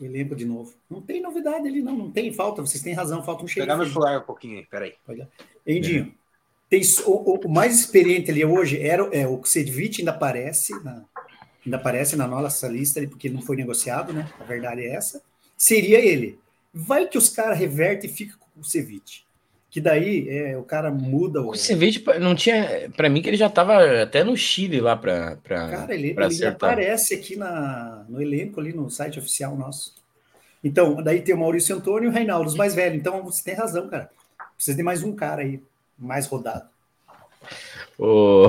elenco de novo. Não tem novidade ali, não. Não tem falta. Vocês têm razão, falta um xerife. Pegar meu celular um pouquinho aí, peraí. Endinho, tem, o, o, mais experiente ali hoje era é, o Sedvich ainda aparece na, ainda aparece na nossa lista ali, porque não foi negociado, né? A verdade é essa. Seria ele. Vai que os caras revertem e fica com o Ceviche que daí é, o cara muda o. O Ceviche não tinha. Para mim, que ele já estava até no Chile lá para. Cara, ele, ele aparece aqui na, no elenco, ali no site oficial nosso. Então, daí tem o Maurício Antônio e o Reinaldo, os mais velhos. Então, você tem razão, cara. Precisa de mais um cara aí, mais rodado. O,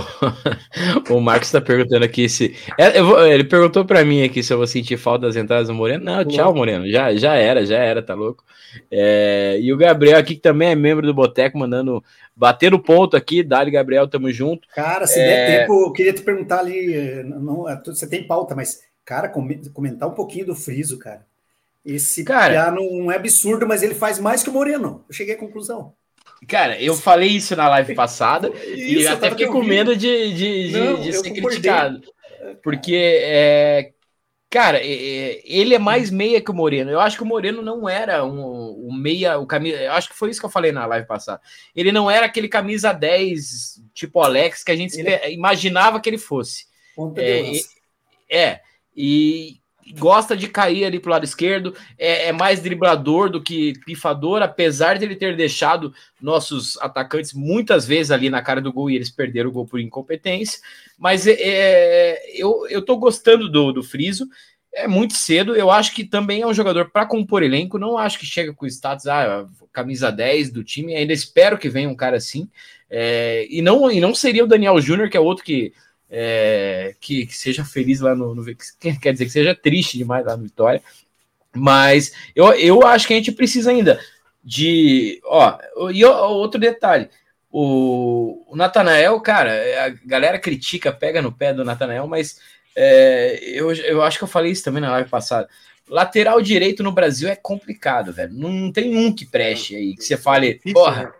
[LAUGHS] o Marcos está perguntando aqui se. É, ele perguntou para mim aqui se eu vou sentir falta das entradas do Moreno. Não, tchau, Moreno. Já, já era, já era, tá louco. É, e o Gabriel aqui, que também é membro do Boteco, mandando bater o ponto aqui. Dali, Gabriel, tamo junto. Cara, se é... der tempo, eu queria te perguntar ali. Não, é, você tem pauta, mas, cara, comentar um pouquinho do Friso, cara. Esse cara não é absurdo, mas ele faz mais que o Moreno. Eu cheguei à conclusão. Cara, eu falei isso na live passada [LAUGHS] isso, e até fiquei com medo de, de, Não, de ser criticado. Porque, é, cara, ele é mais meia que o Moreno. Eu acho que o Moreno não era um, um meia, o camisa. Eu acho que foi isso que eu falei na live passada. Ele não era aquele camisa 10, tipo Alex, que a gente ele... imaginava que ele fosse. É, é, e gosta de cair ali pro lado esquerdo, é, é, mais driblador do que pifador, apesar de ele ter deixado nossos atacantes muitas vezes ali na cara do gol e eles perderam o gol por incompetência. Mas é, é eu, eu tô gostando do, do Friso. É muito cedo, eu acho que também é um jogador para compor elenco. Não acho que chega com status, ah, camisa 10 do time. Ainda espero que venha um cara assim. É, e, não, e não seria o Daniel Júnior, que é outro que é, que, que, seja feliz lá no, no, Quer dizer que seja triste demais lá no Vitória. Mas eu, eu acho que a gente precisa ainda de. Ó, e outro detalhe. O, o Natanael, cara, a galera critica, pega no pé do Natanael, mas é, eu, eu acho que eu falei isso também na live passada. Lateral direito no Brasil é complicado, velho. Não tem um que preste aí, que você fale, porra. Né?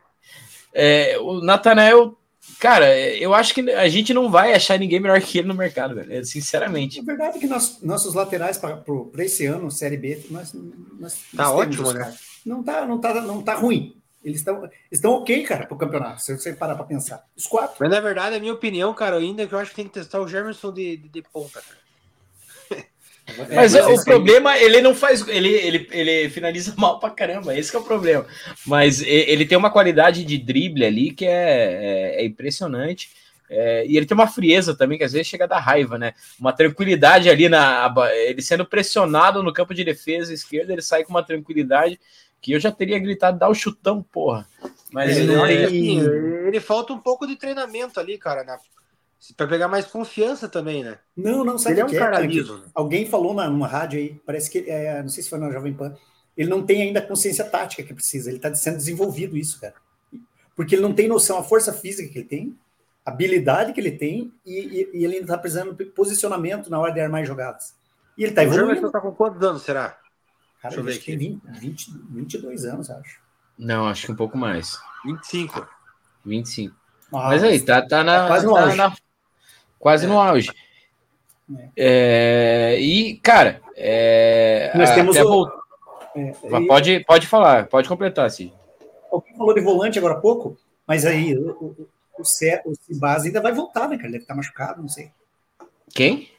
É, o Natanael Cara, eu acho que a gente não vai achar ninguém melhor que ele no mercado, velho. Sinceramente. É verdade que nós, nossos laterais para esse ano, Série B, nós, nós, tá ótimo, né? Não tá, não, tá, não tá ruim. Eles estão estão ok, cara, pro campeonato, se você parar para pensar. Os quatro. Mas na verdade, a minha opinião, cara, ainda é que eu acho que tem que testar o Germerson de, de, de ponta, cara. É, mas o problema, ele não faz. Ele, ele, ele finaliza [LAUGHS] mal pra caramba, esse é o problema. Mas ele tem uma qualidade de drible ali que é, é, é impressionante. É, e ele tem uma frieza também, que às vezes chega a dar raiva, né? Uma tranquilidade ali na. Ele sendo pressionado no campo de defesa esquerda, ele sai com uma tranquilidade que eu já teria gritado, dá o chutão, porra. Mas ele, não tem... assim, ele falta um pouco de treinamento ali, cara, na, para pegar mais confiança também, né? Não, não, sabe ele é um que cara é, liso. Né? Alguém falou na, numa rádio aí, parece que, é, não sei se foi na Jovem Pan, ele não tem ainda a consciência tática que precisa, ele está sendo desenvolvido isso, cara. Porque ele não tem noção, a força física que ele tem, a habilidade que ele tem, e, e, e ele ainda está precisando de posicionamento na hora de armar jogadas. E ele está evoluindo. O está com quantos anos, será? Cara, Deixa eu ver aqui. Tem 20, 20, 22 anos, acho. Não, acho que um pouco mais. 25. 25. Ah, mas aí, tá, tá na. Tá quase no tá. Na, quase é. no auge. É. É, e, cara, é, nós temos o... É, pode, pode falar, pode completar, sim. Alguém falou de volante agora há pouco, mas aí o, o, o, o Cibas ainda vai voltar, né, cara? Ele deve estar machucado, não sei. Quem?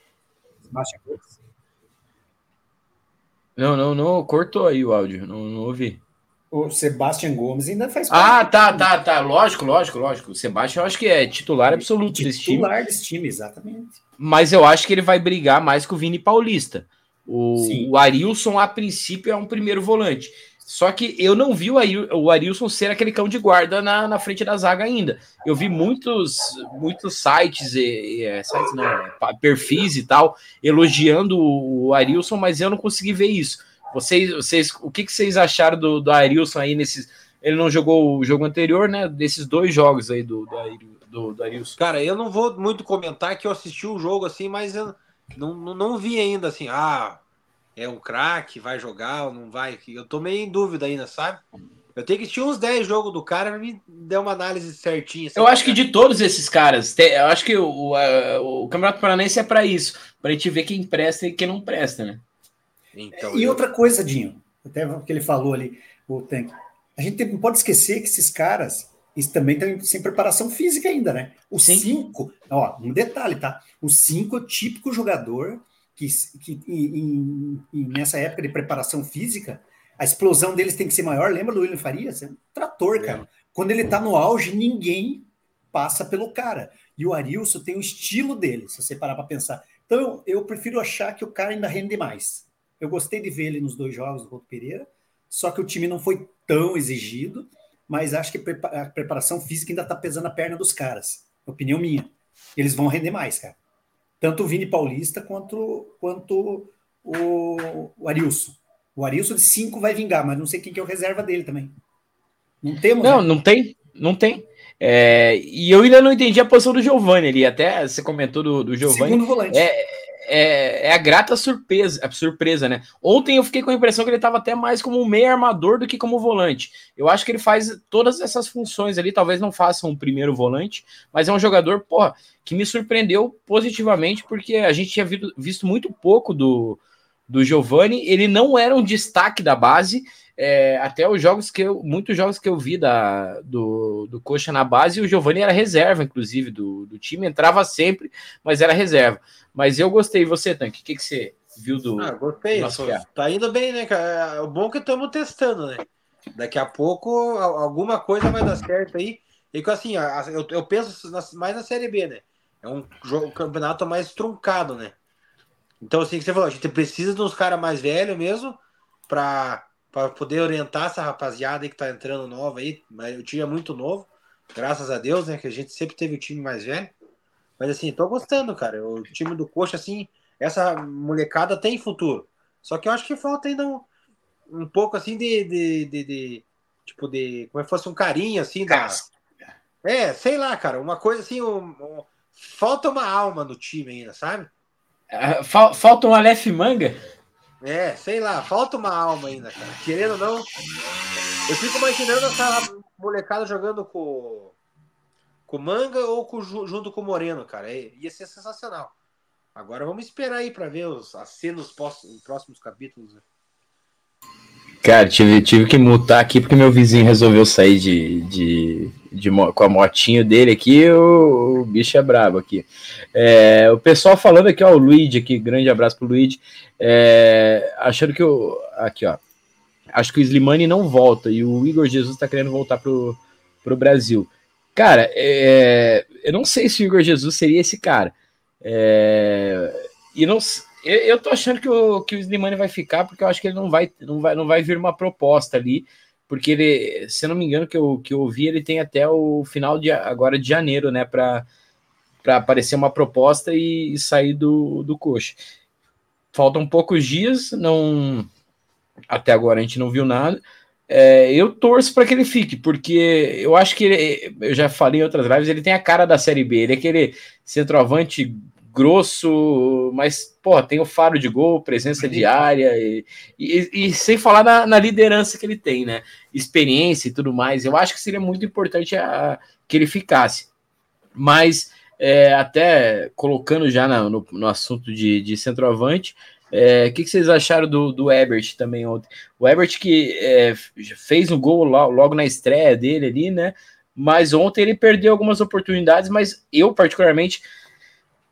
Não, não, não, cortou aí o áudio, não, não ouvi. O Sebastião Gomes ainda faz parte. Ah, tá, tá, tá. Lógico, lógico, lógico. O Sebastião eu acho que é titular absoluto titular desse time. Titular desse time, exatamente. Mas eu acho que ele vai brigar mais com o Vini Paulista. O, o Arilson, a princípio, é um primeiro volante. Só que eu não vi o, Aril, o Arilson ser aquele cão de guarda na, na frente da zaga ainda. Eu vi muitos, muitos sites, e, e, é, sites não, é, perfis e tal, elogiando o Arilson, mas eu não consegui ver isso. Vocês, vocês, o que, que vocês acharam do, do Arilson aí nesses. Ele não jogou o jogo anterior, né? Desses dois jogos aí do, do, do, do Arilson. Cara, eu não vou muito comentar que eu assisti o jogo assim, mas eu não, não, não vi ainda assim, ah, é um craque, vai jogar ou não vai. Eu tô meio em dúvida ainda, sabe? Eu tenho que assistir uns 10 jogos do cara pra me dar uma análise certinha. Eu acho que de todos esses caras, eu acho que o, o, o Campeonato Paranense é para isso, para a gente ver quem presta e quem não presta, né? Então, e eu... outra coisa, Dinho, até o que ele falou ali, o Tank, a gente não pode esquecer que esses caras eles também estão sem preparação física ainda, né? O 5, ó, um detalhe, tá? O 5 é o típico jogador que, que em, nessa época de preparação física, a explosão deles tem que ser maior. Lembra do William Farias? É um trator, cara. Quando ele tá no auge, ninguém passa pelo cara. E o Arilson tem o estilo dele, se você parar para pensar. Então eu, eu prefiro achar que o cara ainda rende mais. Eu gostei de ver ele nos dois jogos do Couto Pereira, só que o time não foi tão exigido, mas acho que a preparação física ainda está pesando a perna dos caras. Opinião minha. Eles vão render mais, cara. Tanto o Vini Paulista quanto, quanto o, o Arilson. O Arilson de 5 vai vingar, mas não sei quem que é o reserva dele também. Não temos. Não, né? não tem. Não tem. É, e eu ainda não entendi a posição do Giovanni ali. Até você comentou do, do Giovanni. Segundo volante. É, é, é, a grata surpresa, a surpresa, né? Ontem eu fiquei com a impressão que ele estava até mais como um meio armador do que como volante. Eu acho que ele faz todas essas funções ali, talvez não faça um primeiro volante, mas é um jogador, porra, que me surpreendeu positivamente, porque a gente tinha visto, visto muito pouco do, do Giovani, ele não era um destaque da base, é, até os jogos que eu, muitos jogos que eu vi da, do, do Coxa na base, o Giovani era reserva, inclusive, do, do time, entrava sempre, mas era reserva. Mas eu gostei. você, Tanque, o que, que você viu do. Ah, gostei. Nosso tá indo bem, né, cara? O bom é que estamos testando, né? Daqui a pouco alguma coisa vai dar certo aí. E que assim, eu, eu penso mais na Série B, né? É um, jogo, um campeonato mais truncado, né? Então, assim, que você falou, a gente precisa de uns caras mais velhos mesmo para poder orientar essa rapaziada aí que tá entrando nova aí. Mas o time é muito novo, graças a Deus, né? Que a gente sempre teve o time mais velho. Mas assim, tô gostando, cara. O time do Coxa, assim, essa molecada tem futuro. Só que eu acho que falta ainda um, um pouco assim de, de, de, de, Tipo, de. Como é se fosse um carinho, assim, da. É, sei lá, cara. Uma coisa assim. Um, um, falta uma alma no time ainda, sabe? Uh, falta um Aleph Manga? É, sei lá, falta uma alma ainda, cara. Querendo ou não. Eu fico imaginando essa molecada jogando com com Manga ou com, junto com o Moreno, cara. É, ia ser sensacional. Agora vamos esperar aí para ver os, as cenas nos próximos capítulos. Né? Cara, tive, tive que mutar aqui porque meu vizinho resolveu sair de, de, de, com a motinho dele aqui, o, o bicho é brabo aqui. É, o pessoal falando aqui, ó, o Luigi aqui, grande abraço pro Luigi, é, achando que o. Aqui, ó. Acho que o Slimani não volta e o Igor Jesus tá querendo voltar pro, pro Brasil. Cara, é, eu não sei se o Igor Jesus seria esse cara. É, e não eu, eu tô achando que o, que o Slimani vai ficar, porque eu acho que ele não vai, não vai, não vai vir uma proposta ali, porque ele, se eu não me engano, que eu, que eu ouvi, ele tem até o final de agora de janeiro, né, para aparecer uma proposta e, e, sair do, do coxa. Faltam poucos dias, não até agora a gente não viu nada. É, eu torço para que ele fique, porque eu acho que ele, eu já falei em outras lives, ele tem a cara da Série B, ele é aquele centroavante grosso, mas, pô, tem o faro de gol, presença diária, e, e, e sem falar na, na, liderança que ele tem, né? Experiência e tudo mais. Eu acho que seria muito importante a, que ele ficasse. Mas, é, até colocando já no, no, assunto de, de centroavante, é, o é, que, que, vocês acharam do, do Ebert também ontem? O Ebert que é, fez um gol logo na estreia dele ali, né? Mas ontem ele perdeu algumas oportunidades, mas eu, particularmente,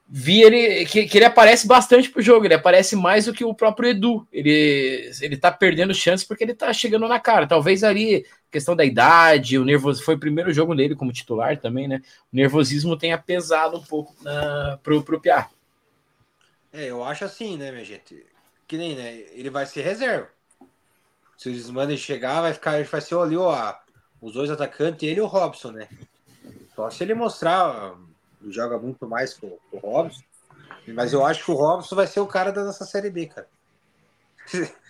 vi ele que, que, ele aparece bastante pro jogo, ele aparece mais do que o próprio Edu. Ele, ele tá perdendo chances porque ele tá chegando na cara. Talvez ali, questão da idade, o nervoso foi o primeiro jogo dele como titular também, né? O nervosismo tenha pesado um pouco na, pro, pro Piá. É, eu acho assim, né, minha gente? Que nem, né? Ele vai ser reserva. Se o Desmane chegar, vai ficar, vai ser ali, ó, os dois atacantes, ele e o Robson, né? Só se ele mostrar joga muito mais que o, que o Robson. Mas eu acho que o Robson vai ser o cara da nossa Série B, cara. [LAUGHS]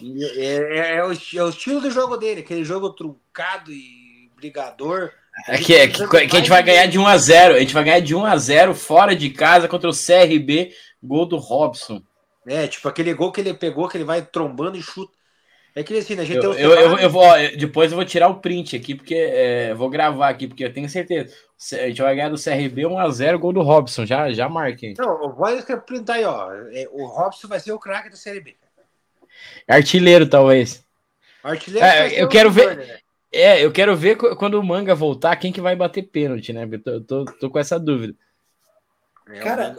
É, é, é, o, é, o, estilo do jogo dele, aquele jogo truncado e brigador. É que, é, que, que, a gente vai ganhar de 1 a 0 A gente vai ganhar de 1 a 0 fora de casa contra o CRB, gol do Robson. É, tipo aquele gol que ele pegou, que ele vai trombando e chuta. É que assim, a gente eu, tem eu, eu, eu, vou, depois eu vou tirar o print aqui, porque é, vou gravar aqui, porque eu tenho certeza. A gente vai ganhar do CRB 1x0, gol do Robson. Já, já marquei. Não, vai printar aí, ó. É, o Robson vai ser o craque do CRB. Artilheiro, talvez. Artilheiro é, eu quero ver. Né? É, eu quero ver quando o Manga voltar, quem que vai bater pênalti, né? Eu tô, tô, tô com essa dúvida. É, Cara,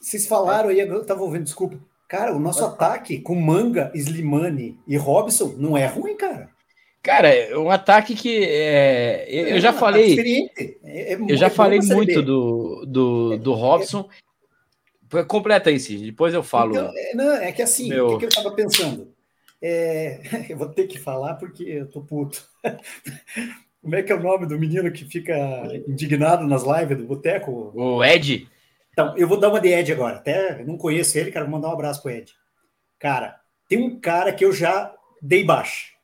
vocês falaram aí, eu tava ouvindo, desculpa. Cara, o nosso ataque com Manga, Slimani e Robson não é ruim, cara. Cara, é um ataque que é, eu, é, já falei. É, é, eu já falei muito do, do, do Robson. Completa isso, depois eu falo. Então, não, é que assim, meu... o que, eu estava pensando? [LAUGHS] eu vou ter que falar porque eu tô puto. [LAUGHS] Como é que é o nome do menino que fica indignado nas lives do Boteco? O Ed? Então, eu vou dar uma de Ed agora. Até não conheço ele, quero mandar um abraço pro Ed. Cara, tem um cara que eu já dei baixo.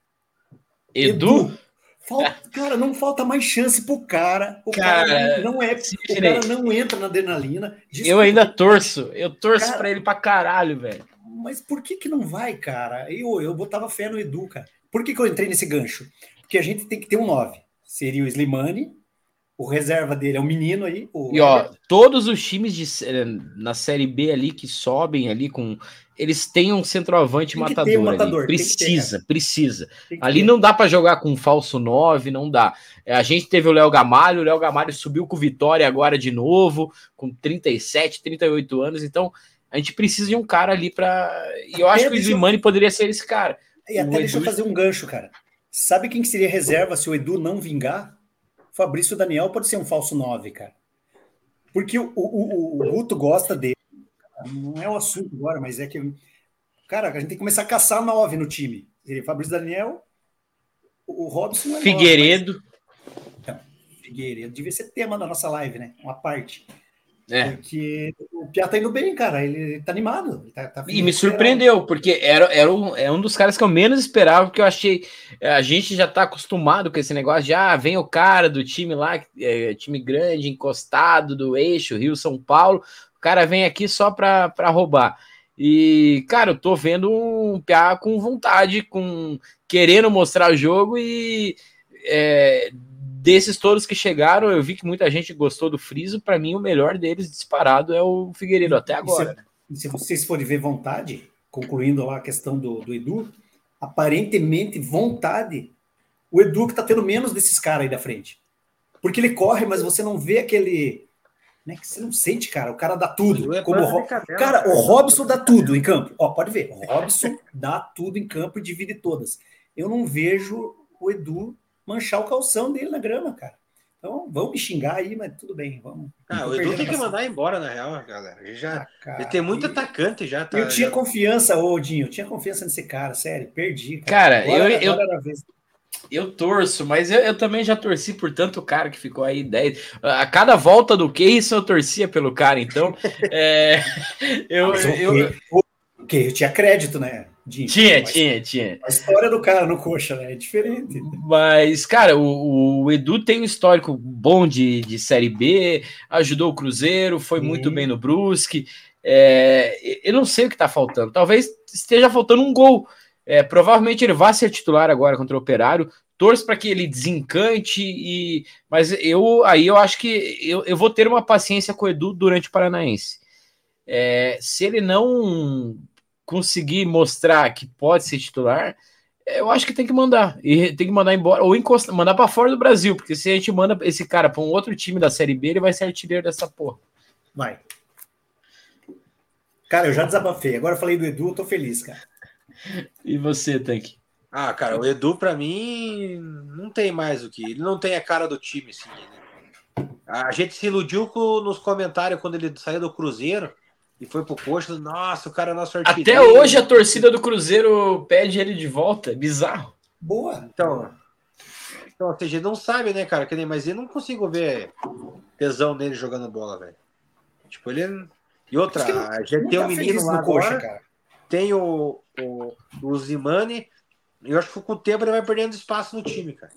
Edu? Edu falta, cara, não falta mais chance pro cara. O cara, cara não é, o cara não entra na adrenalina. Eu ainda torço, eu torço para ele pra caralho, velho. Mas por que que não vai, cara? Eu, eu botava fé no Edu, cara. Por que que eu entrei nesse gancho? Porque a gente tem que ter um 9. Seria o Slimani, o reserva dele é um menino aí. e ó, todos os times de, eh, na Série B ali que sobem ali com. Eles têm um centroavante matador, um matador. Precisa, ter, precisa. Ali não dá para jogar com um falso 9, não dá. É, a gente teve o Léo Gamalho, o Léo Gamalho subiu com Vitória agora de novo, com 37, 38 anos, então a gente precisa de um cara ali para. E eu até acho que o Slimani eu... poderia ser esse cara. E até o deixa Edu... eu fazer um gancho, cara. Sabe quem que seria reserva se o Edu não vingar? Fabrício Daniel pode ser um falso 9, cara. Porque o, o, o, Guto gosta dele. Não é o assunto agora, mas é que. Cara, a gente tem que começar a caçar 9 no time. Fabrício Daniel, o Robson é Figueiredo. 9, mas... então, Figueiredo devia ser tema da nossa live, né? Uma parte. É. Porque o Piá tá indo bem, cara. Ele tá animado. Ele tá, tá e me surpreendeu, porque era, era um, é um dos caras que eu menos esperava, porque eu achei. A gente já tá acostumado com esse negócio de ah, vem o cara do time lá, é, time grande, encostado do eixo, Rio São Paulo. O cara vem aqui só pra, pra roubar. E, cara, eu tô vendo um Piá com vontade, com querendo mostrar o jogo e. É, Desses todos que chegaram, eu vi que muita gente gostou do Friso. Para mim, o melhor deles disparado é o Figueiredo, até agora. E se, se vocês forem ver vontade, concluindo lá a questão do, do Edu, aparentemente vontade, o Edu que tá tendo menos desses caras aí da frente. Porque ele corre, mas você não vê aquele. Né, que você não sente, cara. O cara dá tudo. é Como o Ro... Cara, o Robson dá tudo em campo. Ó, pode ver. O Robson dá tudo em campo e divide todas. Eu não vejo o Edu manchar o calção dele na grama, cara. Então, vamos me xingar aí, mas tudo bem, vamos. Ah, o Edu tem que mandar embora, na real, galera. Ele, já, ah, ele tem muito atacante já. Tá, eu tinha já... confiança, ô Dinho, eu tinha confiança nesse cara, sério, perdi. Cara, cara agora, eu, agora eu, eu torço, mas eu, eu, também já torci por tanto cara que ficou aí 10. A cada volta do Case eu torcia pelo cara, então. [LAUGHS] é, eu, eu, eu, o que? Eu tinha crédito, né? Tinha, mas, tinha, tinha. A história do cara no coxa, né? É diferente. Mas, cara, o, o Edu tem um histórico bom de, de Série B, ajudou o Cruzeiro, foi Sim. muito bem no Brusque. É, eu não sei o que tá faltando. Talvez esteja faltando um gol. É, provavelmente ele vai ser titular agora contra o Operário. Torço para que ele desencante e. Mas eu aí eu acho que eu, eu vou ter uma paciência com o Edu durante o Paranaense. É, se ele não conseguir mostrar que pode ser titular, eu acho que tem que mandar. E tem que mandar embora, ou encostar, mandar para fora do Brasil, porque se a gente manda esse cara para um outro time da Série B, ele vai ser artilheiro dessa porra. Vai. Cara, eu já desabafei. Agora eu falei do Edu, eu tô feliz, cara. E você, Tank? Ah, cara, o Edu, para mim, não tem mais o que. Ele não tem a cara do time, assim. Né? A gente se iludiu com, nos comentários quando ele saiu do Cruzeiro e foi pro coxa. Nossa, o cara é nosso artilheiro. Até hoje a torcida do Cruzeiro pede ele de volta. É bizarro. Boa. Então, então, ou seja, não sabe, né, cara? Que nem, mas eu não consigo ver tesão nele jogando bola, velho. Tipo, ele. E outra, a gente tem um menino lá agora, coxa, cara. tem o, o, o Zimani. Eu acho que com o tempo ele vai perdendo espaço no time, cara.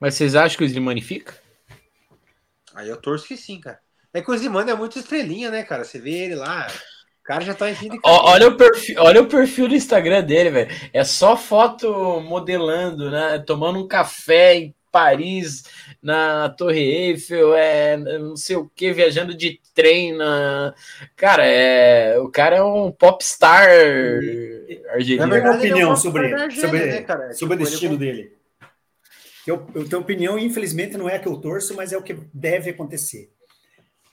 Mas vocês acham que o Zimani fica? Aí eu torço que sim, cara. É que o Zimano é muito estrelinha, né, cara? Você vê ele lá. O cara já tá em fim de olha o perfil, Olha o perfil do Instagram dele, velho. É só foto modelando, né? Tomando um café em Paris, na Torre Eiffel, é não sei o que, viajando de trem na. Cara, é, o cara é um popstar argentino. Na verdade, opinião é sobre, sobre, né, cara? sobre tipo, o destino dele. Eu, eu tenho opinião, infelizmente, não é a que eu torço, mas é o que deve acontecer.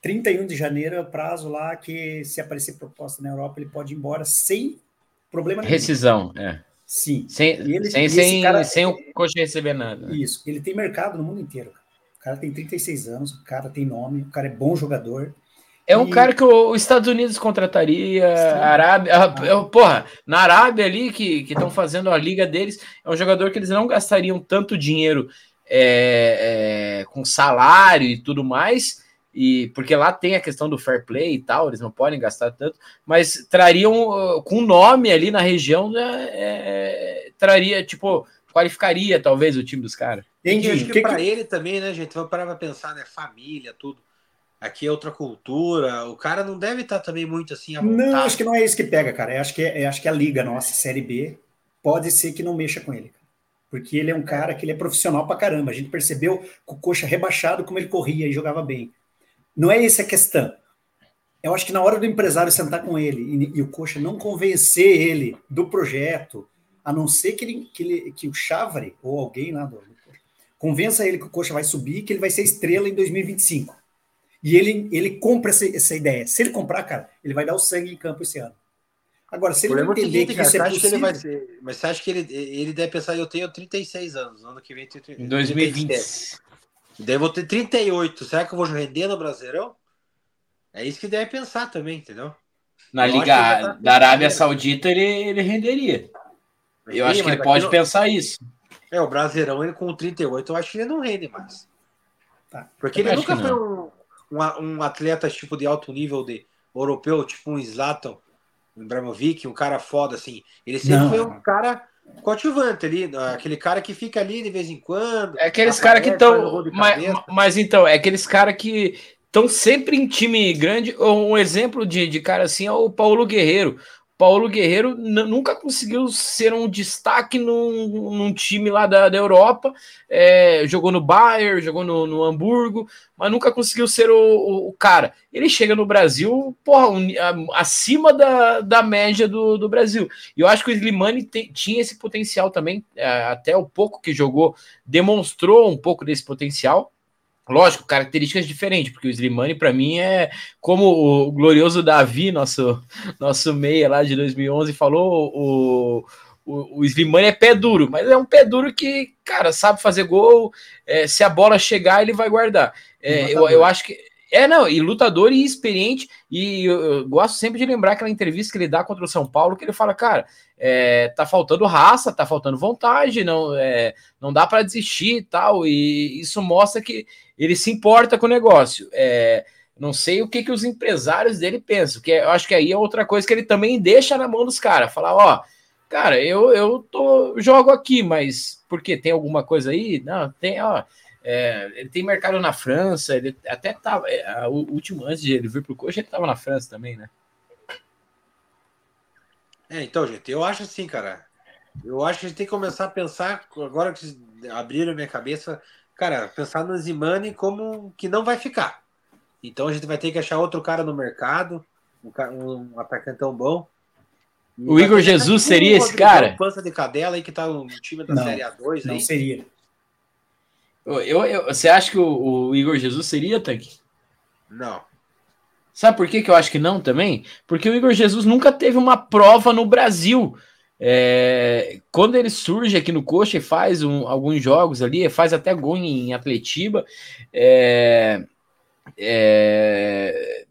31 de janeiro é o prazo lá que, se aparecer proposta na Europa, ele pode ir embora sem problema nenhum. Rescisão, é. Sim. Sem, ele, sem, sem, cara, sem o coach receber nada. Né? Isso. Ele tem mercado no mundo inteiro. O cara tem 36 anos, o cara tem nome, o cara é bom jogador. É um e... cara que os Estados Unidos contrataria, a Arábia. Ah. Porra, na Arábia ali, que estão fazendo a liga deles, é um jogador que eles não gastariam tanto dinheiro é, é, com salário e tudo mais e porque lá tem a questão do fair play e tal, eles não podem gastar tanto, mas trariam uh, com nome ali na região, né, é, traria, tipo, qualificaria talvez o time dos caras. Entendi. Acho que, que para que... ele também, né, gente? Vamos parar pra pensar, né? Família, tudo. Aqui é outra cultura. O cara não deve estar também muito assim. Não, acho que não é isso que pega, cara. Eu acho que, é, acho que a liga nossa, Série B, pode ser que não mexa com ele. Porque ele é um cara que ele é profissional pra caramba. A gente percebeu com o coxa rebaixado como ele corria e jogava bem. Não é essa a questão. Eu acho que na hora do empresário sentar com ele e, e o Coxa não convencer ele do projeto, a não ser que, ele, que, ele, que o Chavre ou alguém lá do, convença ele que o Coxa vai subir que ele vai ser estrela em 2025. E ele, ele compra essa, essa ideia. Se ele comprar, cara, ele vai dar o sangue em campo esse ano. Agora, se ele não entender que, que isso é possível... Que ele vai ser, mas você acha que ele, ele deve pensar, eu tenho 36 anos, ano que vem... Em 2020. Daí eu vou ter 38. Será que eu vou render no Brasileirão? É isso que deve pensar também, entendeu? Na eu Liga tá da Arábia Saudita ele, ele renderia. Eu Sim, acho que ele pode pensar isso. É, o Brasileirão, ele com 38, eu acho que ele não rende mais. Tá. Porque eu ele nunca foi um, um, um, atleta tipo de alto nível de europeu, tipo um Zlatan, um Ibrahimovic, um cara foda assim. Ele sempre não. foi um cara coadjuvante ali, aquele cara que fica ali de vez em quando. É aqueles caras que estão. Mas, mas, então, é aqueles caras que estão sempre em time grande. Um exemplo de, de cara assim é o Paulo Guerreiro. Paulo Guerreiro nunca conseguiu ser um destaque num, num time lá da, da Europa. É, jogou no Bayern, jogou no, no, Hamburgo, mas nunca conseguiu ser o, o, o cara. Ele chega no Brasil, porra, um, a, acima da, da média do, do Brasil. E eu acho que o Slimani te, tinha esse potencial também, é, até o pouco que jogou, demonstrou um pouco desse potencial. Lógico, características diferentes, porque o Slimani, para mim, é como o glorioso Davi, nosso, nosso meia lá de 2011, falou: o, o, o Slimani é pé duro, mas é um pé duro que, cara, sabe fazer gol. É, se a bola chegar, ele vai guardar. É, eu, eu acho que. É, não, e lutador e experiente, e eu, eu, gosto sempre de lembrar aquela entrevista que ele dá contra o São Paulo, que ele fala, cara, é, tá faltando raça, tá faltando vontade, não, é, não dá para desistir e tal, e isso mostra que ele se importa com o negócio. É, não sei o que, que os empresários dele pensam, que eu acho que aí é outra coisa que ele também deixa na mão dos caras, falar, ó, cara, eu, eu tô, jogo aqui, mas porque tem alguma coisa aí? Não, tem, ó é, ele tem mercado na França, ele até tava. É, o último antes de ele vir pro coxa, ele tava na França também, né? É, então, gente, eu acho assim, cara. Eu acho que a gente tem que começar a pensar, agora que abriram a minha cabeça, cara, pensar no Zimani como que não vai ficar. Então a gente vai ter que achar outro cara no mercado, um, um atacante tão bom. O Igor Jesus seria esse cara? Pança de cadela aí que tá no time da não, Série A2 Não aí. seria. Eu, eu, você acha que o, o Igor Jesus seria, Tanque? Não. Sabe por que, que eu acho que não também? Porque o Igor Jesus nunca teve uma prova no Brasil. É, quando ele surge aqui no Coxa e faz um, alguns jogos ali, faz até gol em, em Atletiba, é, é,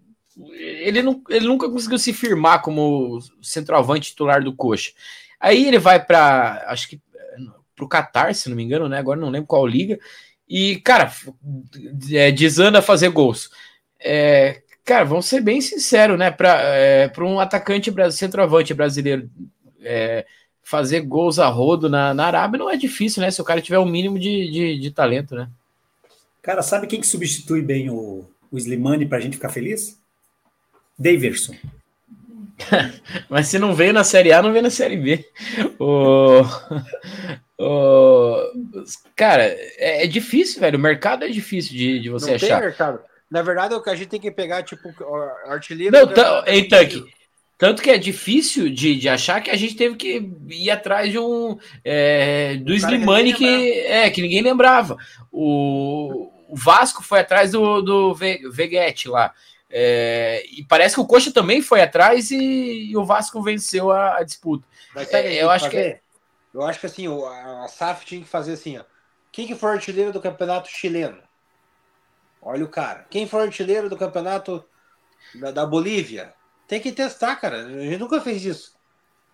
ele, não, ele nunca conseguiu se firmar como centroavante titular do Coxa. Aí ele vai para, acho que pro Qatar, se não me engano, né? Agora não lembro qual liga. E, cara, é, desanda fazer gols. É, cara, vamos ser bem sinceros, né? Para é, um atacante centroavante brasileiro é, fazer gols a rodo na, na Arábia não é difícil, né? Se o cara tiver o um mínimo de, de, de, talento, né? Cara, sabe quem que substitui bem o, o Slimani para a gente ficar feliz? Daverson. [LAUGHS] Mas se não veio na Série A, não veio na Série B. O... Cara, é, é, difícil, velho. O mercado é difícil de, de você não achar. Tem mercado. Na verdade, é a gente tem que pegar, tipo, artilheiro. Não, em tanque. Tanto que é difícil de, de achar que a gente teve que ir atrás de um é, do Slimani que, que, é, que ninguém lembrava. O, o Vasco foi atrás do, do Veguete lá. É, e parece que o Coxa também foi atrás e, e o Vasco venceu a, a disputa. É, eu acho que é eu acho que assim, a SAF tinha que fazer assim, ó. Quem que for artilheiro do campeonato chileno? Olha o cara. Quem for artilheiro do campeonato da, da Bolívia? Tem que testar, cara. A gente nunca fez isso.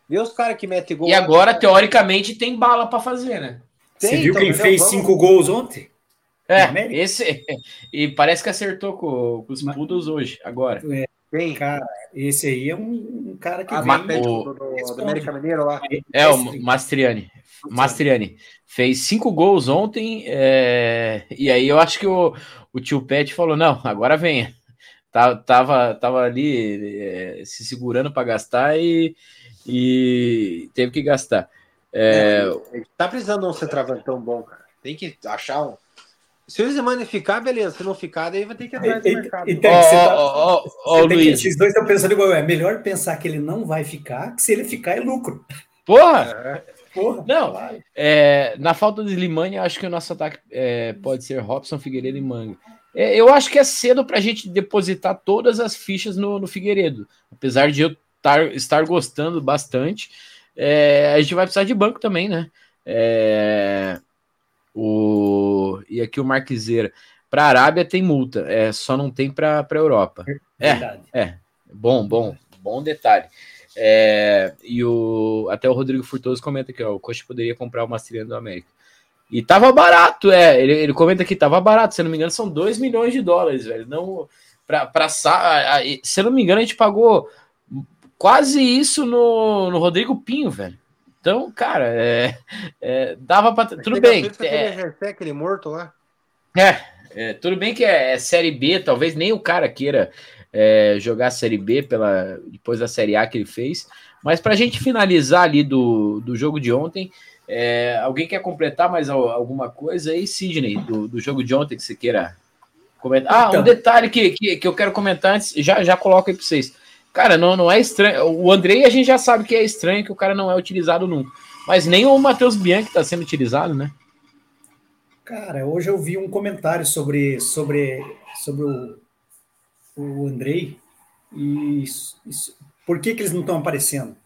Vê os caras que metem gol. E agora, teoricamente, tem bala para fazer, né? Tem, Você viu então, quem fez vamos... cinco gols ontem? É, esse. [LAUGHS] E parece que acertou com, com os Pudos hoje, agora. É, Bem, cara, esse aí é um, um cara que ah, vem o, do, do, do América Mineiro lá. É, o Mastriani. Mastriani. Fez cinco gols ontem, é, e aí eu acho que o, o tio Pet falou: não, agora venha. Tava, tava ali é, se segurando para gastar e, e teve que gastar. É, é, tá precisando de um centroavantão bom, cara. Tem que achar um se o Zimani ficar, beleza. Se não ficar, daí vai ter que ir atrás do mercado. Então, oh, você tá, oh, oh, você Luiz. Que, esses dois estão pensando igual. É melhor pensar que ele não vai ficar, que se ele ficar é lucro. Porra! É. Porra não, é, na falta de Limani, eu acho que o nosso ataque é, pode ser Robson, Figueiredo e Manga. É, eu acho que é cedo para a gente depositar todas as fichas no, no Figueiredo. Apesar de eu tar, estar gostando bastante, é, a gente vai precisar de banco também, né? É, o... E aqui o Marquiseira. Para a Arábia tem multa, é, só não tem para a Europa. É, Verdade. é, bom, bom, bom detalhe. É, e o, até o Rodrigo Furtoso comenta aqui, ó, o Coxa poderia comprar o Mastriano do América. E tava barato, é. Ele, ele comenta aqui, tava barato, se não me engano, são 2 milhões de dólares, velho. Não, pra, pra, se não me engano, a gente pagou quase isso no, no Rodrigo Pinho, velho. Então, cara, é, é, dava para. Tudo bem. É, aquele morto lá. É, é, tudo bem que é, é, Série B, talvez nem o cara queira é, jogar Série B pela, depois da Série A que ele fez. Mas para a gente finalizar ali do, do jogo de ontem, é, alguém quer completar mais alguma coisa aí, Sidney, do, do jogo de ontem que você queira comentar? Ah, então. um detalhe que, que, que eu quero comentar antes, já, já coloco aí para vocês. Cara, não, não é estranho. O Andrei a gente já sabe que é estranho que o cara não é utilizado nunca. Mas nem o Matheus Bianchi está sendo utilizado, né? Cara, hoje eu vi um comentário sobre, sobre, sobre o, o Andrei e isso, isso, por que, que eles não estão aparecendo?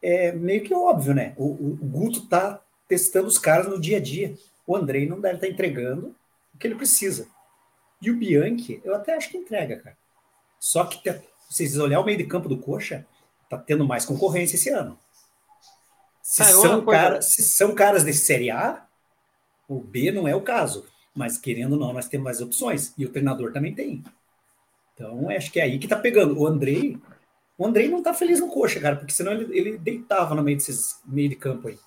É meio que óbvio, né? O, o, o Guto tá testando os caras no dia a dia. O Andrei não deve estar tá entregando o que ele precisa. E o Bianchi, eu até acho que entrega, cara. Só que vocês olhar o meio de campo do Coxa, tá tendo mais concorrência esse ano. Se, ah, são, cara, se são caras de Série A, o B não é o caso. Mas querendo ou não, nós temos mais opções. E o treinador também tem. Então, acho que é aí que tá pegando. O Andrei, o Andrei não tá feliz no coxa, cara, porque senão ele, ele deitava no meio desses meio de campo aí.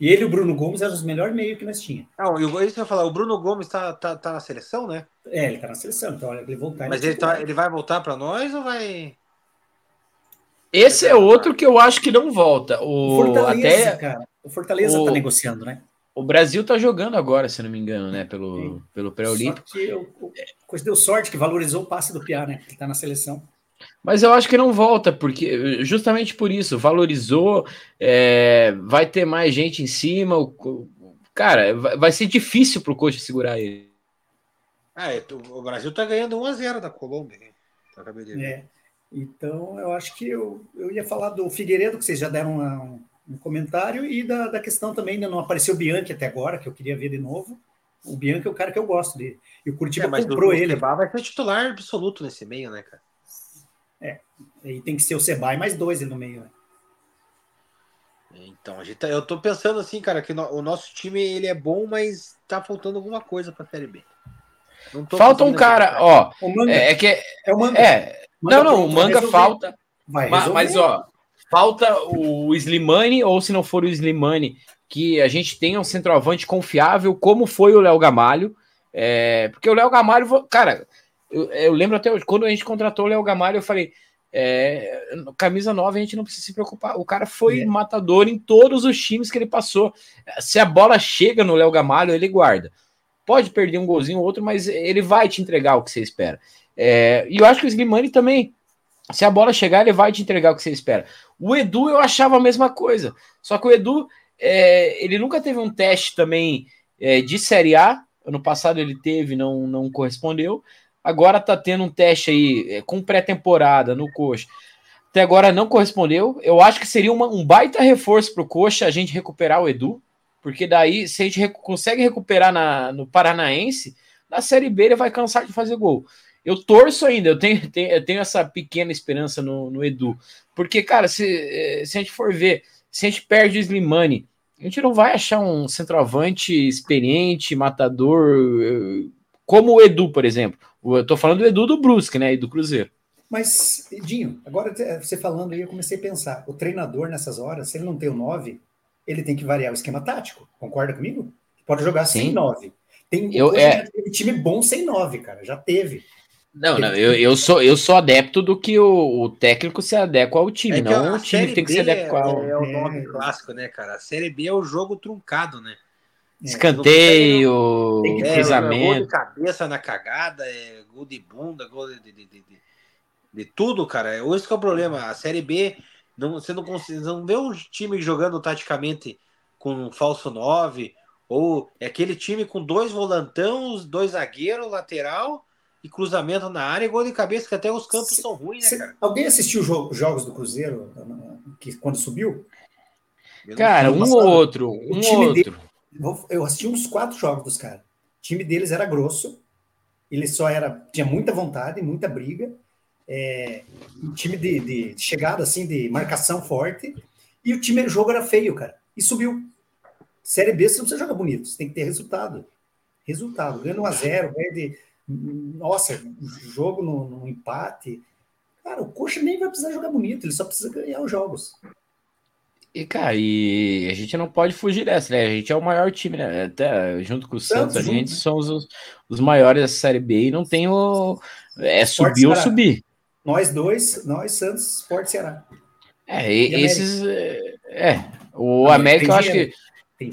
E ele e o Bruno Gomes eram os melhores meios que nós tínhamos. Não, eu, isso eu falar, o Bruno Gomes tá, tá, tá na seleção, né? É, ele tá na seleção, então ele voltar. Mas ele, tá, ele vai voltar para nós ou vai. Esse é outro que eu acho que não volta. O, Fortaleza, até... cara. O Fortaleza o... tá negociando, né? O Brasil tá jogando agora, se não me engano, né? Pelo, pelo pré-olímpico. Só que o, coisa deu sorte que valorizou o passe do Piá, né? Que tá na seleção. Mas eu acho que não volta, porque justamente por isso, valorizou, é, vai ter mais gente em cima. O, cara, vai, vai ser difícil pro coach segurar ele. Ah, é, o Brasil tá ganhando 1x0 da Colômbia. É. Então, eu acho que eu, eu ia falar do Figueiredo, que vocês já deram uma, um comentário e da, da questão também, ainda não apareceu o Bianchi até agora, que eu queria ver de novo. O Bianchi é o cara que eu gosto dele. E o Curitiba é, mas comprou o, ele. O vai ser titular absoluto nesse meio, né, cara? É. Aí tem que ser o Seba e mais dois no meio, né? Então, a gente tá, eu tô pensando assim, cara, que no, o nosso time ele é bom, mas tá faltando alguma coisa pra Série B. Falta um cara, ó. É, é, que é o manga. É, manga não, não, o manga falta. Vai mas, mas, ó, Falta o Slimani, ou se não for o Slimani, que a gente tenha um centroavante confiável, como foi o Léo Gamalho. É, porque o Léo Gamalho, cara, eu, eu, lembro até hoje, quando a gente contratou o Léo Gamalho, eu falei: é, camisa nova a gente não precisa se preocupar. O cara foi é. matador em todos os times que ele passou. Se a bola chega no Léo Gamalho, ele guarda. Pode perder um golzinho ou outro, mas ele vai te entregar o que você espera. É, e eu acho que o Slimani também se a bola chegar, ele vai te entregar o que você espera. O Edu eu achava a mesma coisa. Só que o Edu, é, ele nunca teve um teste também é, de Série A. Ano passado ele teve, não, não correspondeu. Agora tá tendo um teste aí é, com pré-temporada no Coxa. Até agora não correspondeu. Eu acho que seria uma, um baita reforço para o Coxa a gente recuperar o Edu. Porque daí, se a gente consegue recuperar na, no Paranaense, na Série B ele vai cansar de fazer gol. Eu torço ainda, eu tenho, [LAUGHS] tenho, eu tenho essa pequena esperança no, no, Edu. Porque, cara, se, eh, se a gente for ver, se a gente perde o Slimani, a gente não vai achar um centroavante experiente, matador, eh, como o Edu, por exemplo. Eu tô falando do Edu do Brusque, né? E do Cruzeiro. Mas, Edinho, agora você falando aí, eu comecei a pensar: o treinador nessas horas, se ele não tem o 9, ele tem que variar o esquema tático. Concorda comigo? Pode jogar Sim. sem 9. Tem eu, é... time bom sem 9, cara. Já teve. Não, não, eu, eu, sou, eu sou adepto do que o, o técnico se adequa ao time, é não o time tem que se adequar ao. É o nome é. clássico, né, cara? A Série B é o jogo truncado, né? É, Escanteio, é, cruzamento. É, gol de cabeça na cagada, é gol de bunda, gol de, de, de, de, de tudo, cara. Esse que é o problema. A Série B, não, você não, consegue, não vê um time jogando taticamente com um falso 9, ou é aquele time com dois volantão, dois zagueiros, lateral e cruzamento na área e gol de cabeça, que até os campos se, são ruins, né, cara? Alguém assistiu os jogos do Cruzeiro que, quando subiu? Cara, um ou outro. Um ou outro. Dele, eu assisti uns quatro jogos dos caras. O time deles era grosso, ele só era. tinha muita vontade, muita briga. É, um time de, de, chegada, assim, de marcação forte. E o time, o jogo era feio, cara. E subiu. Série B, você não precisa jogar bonito, você tem que ter resultado. Resultado. Ganhando 1 a 0 perde nossa, jogo no, no, empate. Cara, o Coxa nem vai precisar jogar bonito, ele só precisa ganhar os jogos. E, cara, e a gente não pode fugir dessa, né? A gente é o maior time, né? Até junto com o Santos, Santos a gente junto, somos os, os, maiores da Série B e não tem o. É subir ou subir. Nós dois, nós, Santos, Sport Ceará. É, e esses. É, é, o América, eu acho que.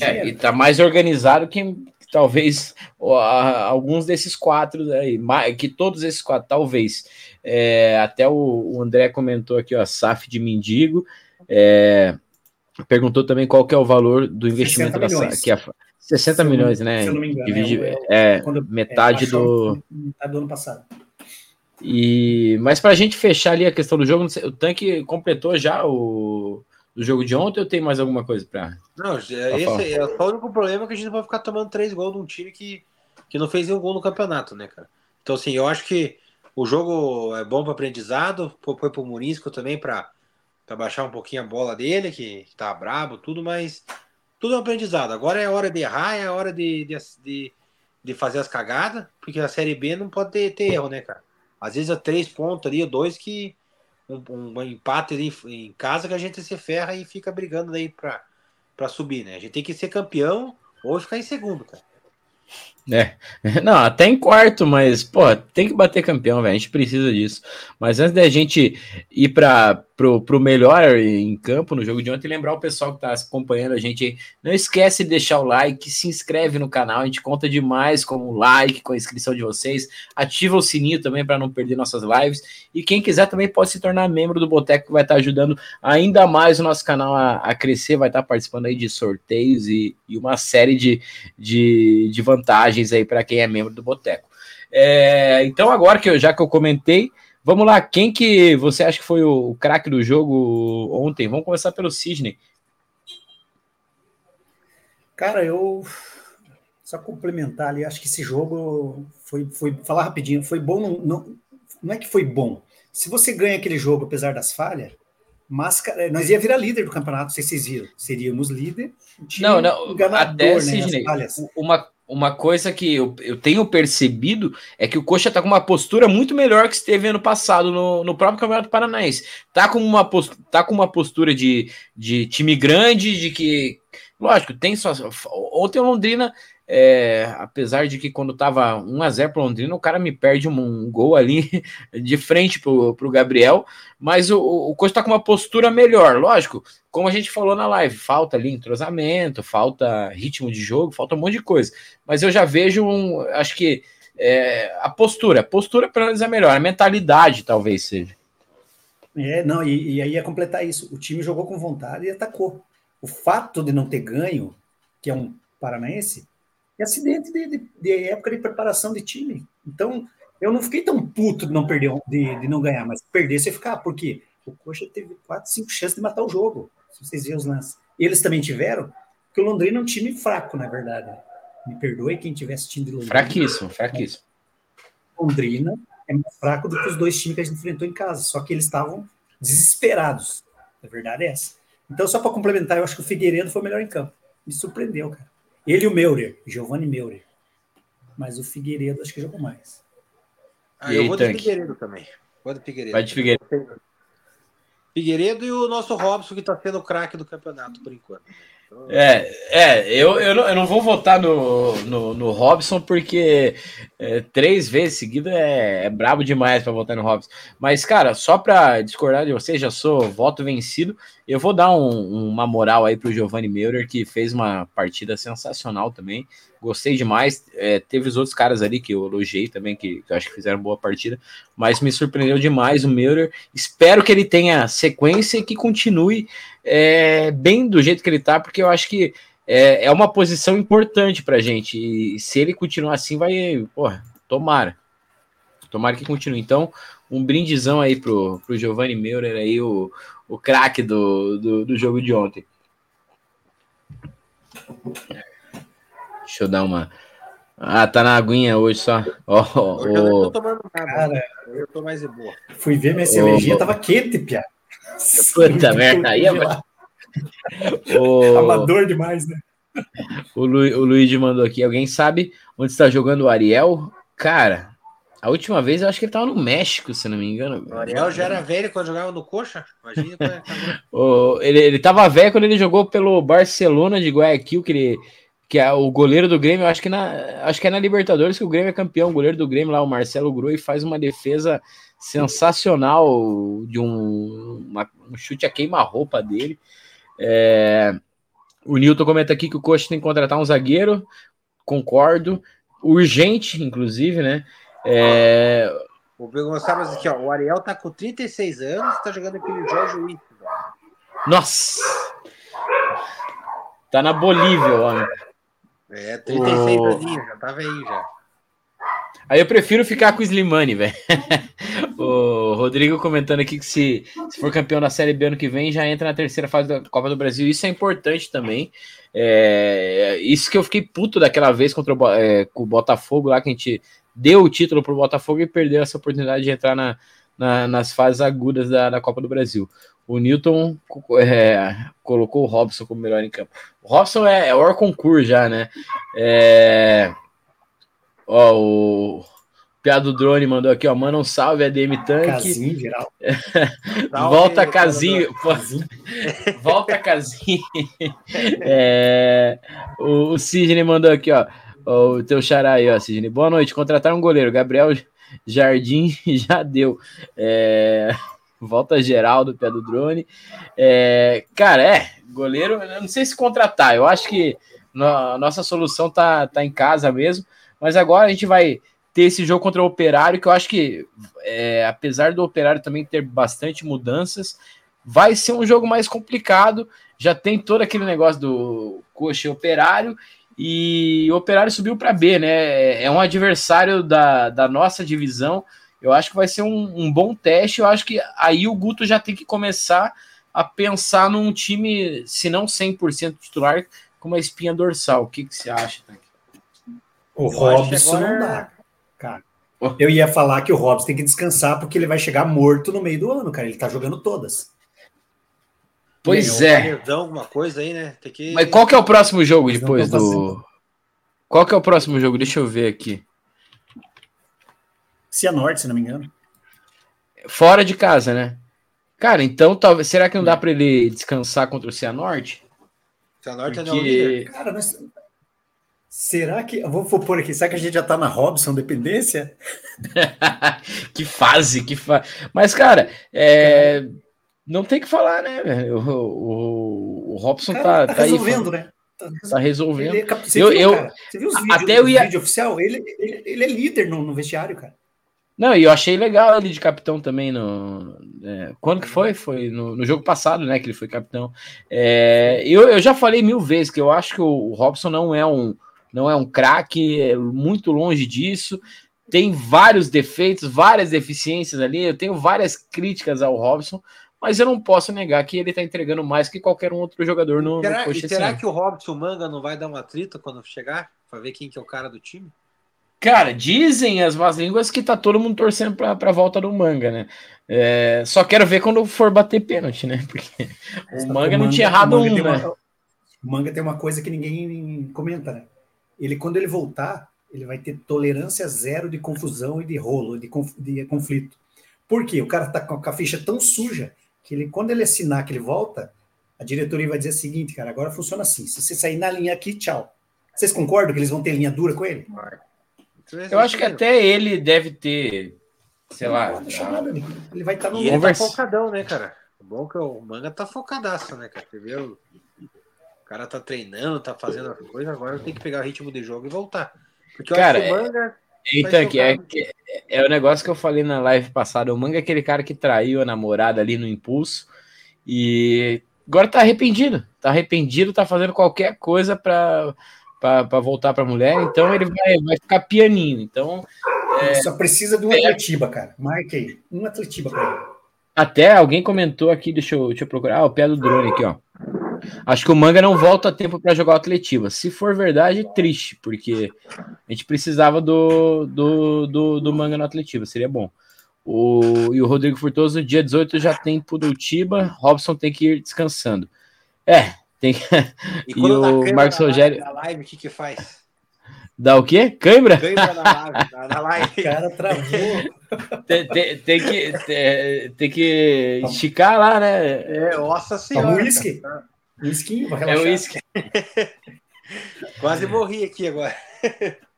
É, e tá mais organizado que, talvez alguns desses quatro aí, que todos esses quatro, talvez. É, até o, o, André comentou aqui, ó, SAF de mendigo. É, perguntou também qual que é o valor do investimento da que é 60 se milhões, né? Se eu não me engano, Divide, é, é, quando, metade é, do metade do ano passado. E mas para a gente fechar ali a questão do jogo, sei, o tanque completou já o jogo de ontem ou tem mais alguma coisa para? Não, esse é o único problema que a gente não vai ficar tomando três gols de um time que, que não fez nenhum gol no campeonato, né, cara? Então assim, eu acho que o jogo é bom para aprendizado, foi pro Murisco também para baixar um pouquinho a bola dele, que tá brabo, tudo, mas tudo é um aprendizado. Agora é hora de errar, é hora de, de, de, fazer as cagadas, porque a Série B não pode ter, ter erro, né, cara? Às vezes é três pontos ali, dois que. Um, um empate ali em casa que a gente se ferra e fica brigando aí pra subir, né? A gente tem que ser campeão ou ficar em segundo, cara. É, [LAUGHS] não, até em quarto, mas, pô, tem que bater campeão, velho. A gente precisa disso. Mas antes da gente ir para pro, pro melhor em campo no jogo de ontem, lembrar o pessoal que tá acompanhando a gente aí, não esquece de deixar o like, se inscreve no canal, a gente conta demais com o like, com a inscrição de vocês, ativa o sininho também para não perder nossas lives, e quem quiser também pode se tornar membro do Boteco, que vai estar tá ajudando ainda mais o nosso canal a, a crescer, vai estar tá participando aí de sorteios e, e uma série de, de, de vantagens aí para quem é membro do Boteco. É, então agora que eu, já que eu comentei, Vamos lá, quem que você acha que foi o, o craque do jogo ontem? Vamos começar pelo Sidney. Cara, eu só complementar ali, acho que esse jogo foi, foi falar rapidinho, foi bom, não, não, não é que foi bom. Se você ganha aquele jogo, apesar das falhas, mas nós ia virar líder do campeonato, não sei se vocês viram. Seríamos líder. Não, não, até, né, Sidney, uma, uma coisa que eu, eu tenho percebido é que o Coxa tá com uma postura muito melhor que esteve ano passado no, no próprio Campeonato Paranaense. Tá com uma, post, tá com uma postura de, de time grande, de que. Lógico, tem só. Ontem o Londrina é, apesar de que quando tava 1 a 0 para Londrina, o cara me perde um, um, gol ali [LAUGHS] de frente pro, pro Gabriel, mas o, o Costa tá com uma postura melhor, lógico, como a gente falou na live, falta ali entrosamento, falta ritmo de jogo, falta um monte de coisa, mas eu já vejo um, acho que é, a postura, a postura para eles é melhor, a mentalidade talvez seja. É, não, e, e aí ia completar isso, o time jogou com vontade e atacou. O fato de não ter ganho, que é um paranaense, é acidente de, de, de, época de preparação de time. Então, eu não fiquei tão puto de não perder, de, de não ganhar, mas perder você ficar, porque o Coxa teve quatro, cinco chances de matar o jogo. Se vocês viram os lances. Eles também tiveram, porque o Londrina é um time fraco, na verdade. Me perdoe quem estiver assistindo de Londrina. Fraquíssimo, fraquíssimo. Londrina é mais fraco do que os dois times que a gente enfrentou em casa, só que eles estavam desesperados. A verdade é essa. Então, só para complementar, eu acho que o Figueiredo foi o melhor em campo. Me surpreendeu, cara. Ele e o Meurer, Giovanni Meurer. Mas o Figueiredo acho que jogou mais. Ah, eu vou de Figueiredo também. Vou de Figueiredo. Vai de Figueiredo. Figueiredo e o nosso Robson, que está sendo o craque do campeonato por enquanto. É, é eu, eu, não, eu não vou votar no, no, no Robson, porque é, três vezes seguida é, é brabo demais para votar no Robson. Mas, cara, só para discordar de vocês, já sou voto vencido. Eu vou dar um, uma moral aí pro Giovanni Meurer, que fez uma partida sensacional também. Gostei demais. É, teve os outros caras ali que eu elogiei também, que, que eu acho que fizeram boa partida, mas me surpreendeu demais o Meurer. Espero que ele tenha sequência e que continue é, bem do jeito que ele tá, porque eu acho que é, é uma posição importante pra gente. E se ele continuar assim, vai. Porra, tomara. Tomara que continue. Então, um brindizão aí pro, pro Giovanni Meurer aí, o, o craque do, do, do, jogo de ontem. Deixa eu dar uma. Ah, tá na aguinha hoje só. Oh, oh, eu não tô tomando nada. Cara, eu tô mais de boa. Fui ver minha cervejinha, oh, tava quente, Pia. Puta merda, aí é. [LAUGHS] O... Amador demais, né? O, Lu, o Luigi mandou aqui. Alguém sabe onde está jogando o Ariel? Cara, a última vez eu acho que ele tava no México, se não me engano. O Ariel já era velho quando jogava no Coxa. Imagina. [LAUGHS] o, ele, ele tava velho quando ele jogou pelo Barcelona de Guayaquil, que ele. Que é o goleiro do Grêmio, acho que, na, acho que é na Libertadores que o Grêmio é campeão. O goleiro do Grêmio lá, o Marcelo Grui, faz uma defesa sensacional de um, uma, um chute a queima-roupa dele. É, o Nilton comenta aqui que o Coxa tem que contratar um zagueiro. Concordo. Urgente, inclusive, né? É... O Gonçalves aqui, ó. O Ariel tá com 36 anos, tá jogando aquele Jorge Witt. Nossa! Tá na Bolívia, homem. É, 36 aninhos, já tá velho já. Aí eu prefiro ficar com o Slimane, velho. O Rodrigo comentando aqui que se, se for campeão da Série B ano que vem, já entra na terceira fase da Copa do Brasil. Isso é importante também. É, isso que eu fiquei puto daquela vez contra o, é, com o Botafogo lá, que a gente deu o título pro Botafogo e perdeu essa oportunidade de entrar na, na, nas fases agudas da, da Copa do Brasil. O Newton é, colocou o Robson como melhor em campo. O Robson é, é o concurso já, né? É, Ó, o Piado Drone mandou aqui, ó. Manda um salve, ADM Tanque. Casinho, geral. [LAUGHS] [LAUGHS] [LAUGHS] Volta Casinho. Volta Casinho. é, o, o Sidney mandou aqui, ó. O teu xará aí, ó, Sidney. Boa noite. Contratar um goleiro. Gabriel Jardim já deu. É, volta geral do pé do drone. É, cara, é, goleiro, eu não sei se contratar. Eu acho que a nossa solução tá, tá em casa mesmo. Mas agora a gente vai ter esse jogo contra o Operário, que eu acho que, é, apesar do Operário também ter bastante mudanças, vai ser um jogo mais complicado. Já tem todo aquele negócio do coxa operário, e o Operário subiu para B, né? É um adversário da, da nossa divisão. Eu acho que vai ser um, um, bom teste. Eu acho que aí o Guto já tem que começar a pensar num time, se não 100% titular, com uma espinha dorsal. O que, que você acha, Tanque? O Robson agora... não dá, cara. Eu ia falar que o Robson tem que descansar porque ele vai chegar morto no meio do ano, cara. Ele tá jogando todas. Pois é. alguma coisa aí, né? Tem que... Mas qual que é o próximo jogo depois do. Qual que é o próximo jogo? Deixa eu ver aqui. Cianorte, se não me engano. Fora de casa, né? Cara, então talvez. Será que não dá para ele descansar contra o Cianorte? Cianorte Porque... é não líder. Cara, nós, Será que. Vou, vou pôr aqui, será que a gente já tá na Robson dependência? [LAUGHS] que fase, que fase. Mas, cara, é... não tem que falar, né, velho? O, o, o Robson cara, tá, tá, tá resolvendo, aí, né? Tá, tá resolvendo. Ele, é você, eu, viu, eu, cara, você viu os vídeos, até eu ia... vídeo oficial? Ele, ele, ele é líder no, no vestiário, cara. Não, e eu achei legal ele de capitão também no. É, quando que foi? Foi no, no, jogo passado, né? Que ele foi capitão. É, eu, eu já falei mil vezes que eu acho que o Robson não é um não é um craque, é muito longe disso. Tem vários defeitos, várias deficiências ali. Eu tenho várias críticas ao Robson, mas eu não posso negar que ele está entregando mais que qualquer um outro jogador no, será, no será que o Robson Manga não vai dar uma trita quando chegar? Para ver quem que é o cara do time? Cara, dizem as más línguas que tá todo mundo torcendo pra, pra volta do manga, né? É, só quero ver quando for bater pênalti, né? Porque o manga, não tinha errado um, né? Uma, o manga tem uma coisa que ninguém comenta, né? Ele quando ele voltar, ele vai ter tolerância zero de confusão e de rolo, de, conf, de conflito. Por quê? O cara tá com a ficha tão suja que ele, quando ele assinar que ele volta, a diretoria vai dizer o seguinte, cara, agora funciona assim. Se você sair na linha aqui, tchau. Vocês concordam que eles vão ter linha dura com ele? Eu acho que até ele deve ter, sei lá. Nada, ele vai estar tá no. E ele tá focadão, né, cara? O bom é que o manga tá focadaço, né, cara? Você viu? Cara tá treinando, tá fazendo as coisas, agora tem que pegar o ritmo de jogo e voltar. Porque cara, o manga. Então, que é, que é o negócio que eu falei na live passada. O manga é aquele cara que traiu a namorada ali no impulso e agora tá arrependido. Tá arrependido, tá fazendo qualquer coisa pra, pra, pra voltar pra mulher. Então ele vai, vai ficar pianinho. Então. É, só precisa de um é, atletiba, cara. Marque aí. Um atletiba pra ele. Até alguém comentou aqui, deixa eu, deixa eu procurar. Ah, o pé do drone aqui, ó. Acho que o Manga não volta a tempo para jogar o Atletiva. Se for verdade, triste, porque a gente precisava do, do, do, do Manga no Atletiva, seria bom. O, e o Rodrigo Furtoso, dia 18 já tem Pudutiba, Robson tem que ir descansando. É, tem que. E, [LAUGHS] e o Marcos Rogério. Na live, o que, que faz? Dá o quê? Cãibra? Cãibra na live. Na, live. [LAUGHS] O cara travou. tem, tem, tem, que, tem, tem, que esticar lá, né? É, nossa senhora. Um uísque. Whisky, É o whisky. [LAUGHS] Quase morri aqui agora. [LAUGHS]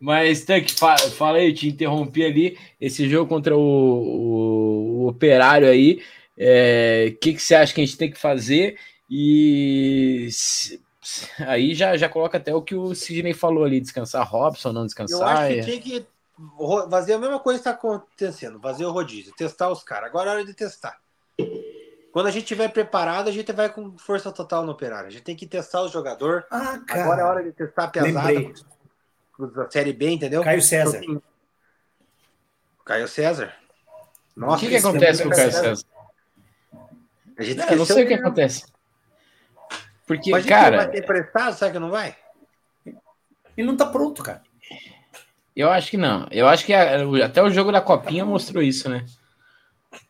Mas, Tank, fala aí, te interrompi ali. Esse jogo contra o, o, o Operário aí, o é, que, que você acha que a gente tem que fazer? E aí já, já coloca até o que o Sidney falou ali: descansar Robson, não descansar. Eu acho que tinha que fazer a mesma coisa que está acontecendo, fazer o rodízio, testar os caras. Agora é hora de testar. Quando a gente estiver preparado, a gente vai com força total no operário. A gente tem que testar o jogador. Ah, cara. Agora é hora de testar a pesada da Série B, entendeu? Caio César. Então, Caio César. O que, que acontece com o Caio César? A gente eu não sei o que acontece. Porque, Mas não cara, vai ter emprestado, sabe que não vai? Ele não tá pronto, cara. eu acho que não. Eu acho que até o jogo da Copinha mostrou isso, né?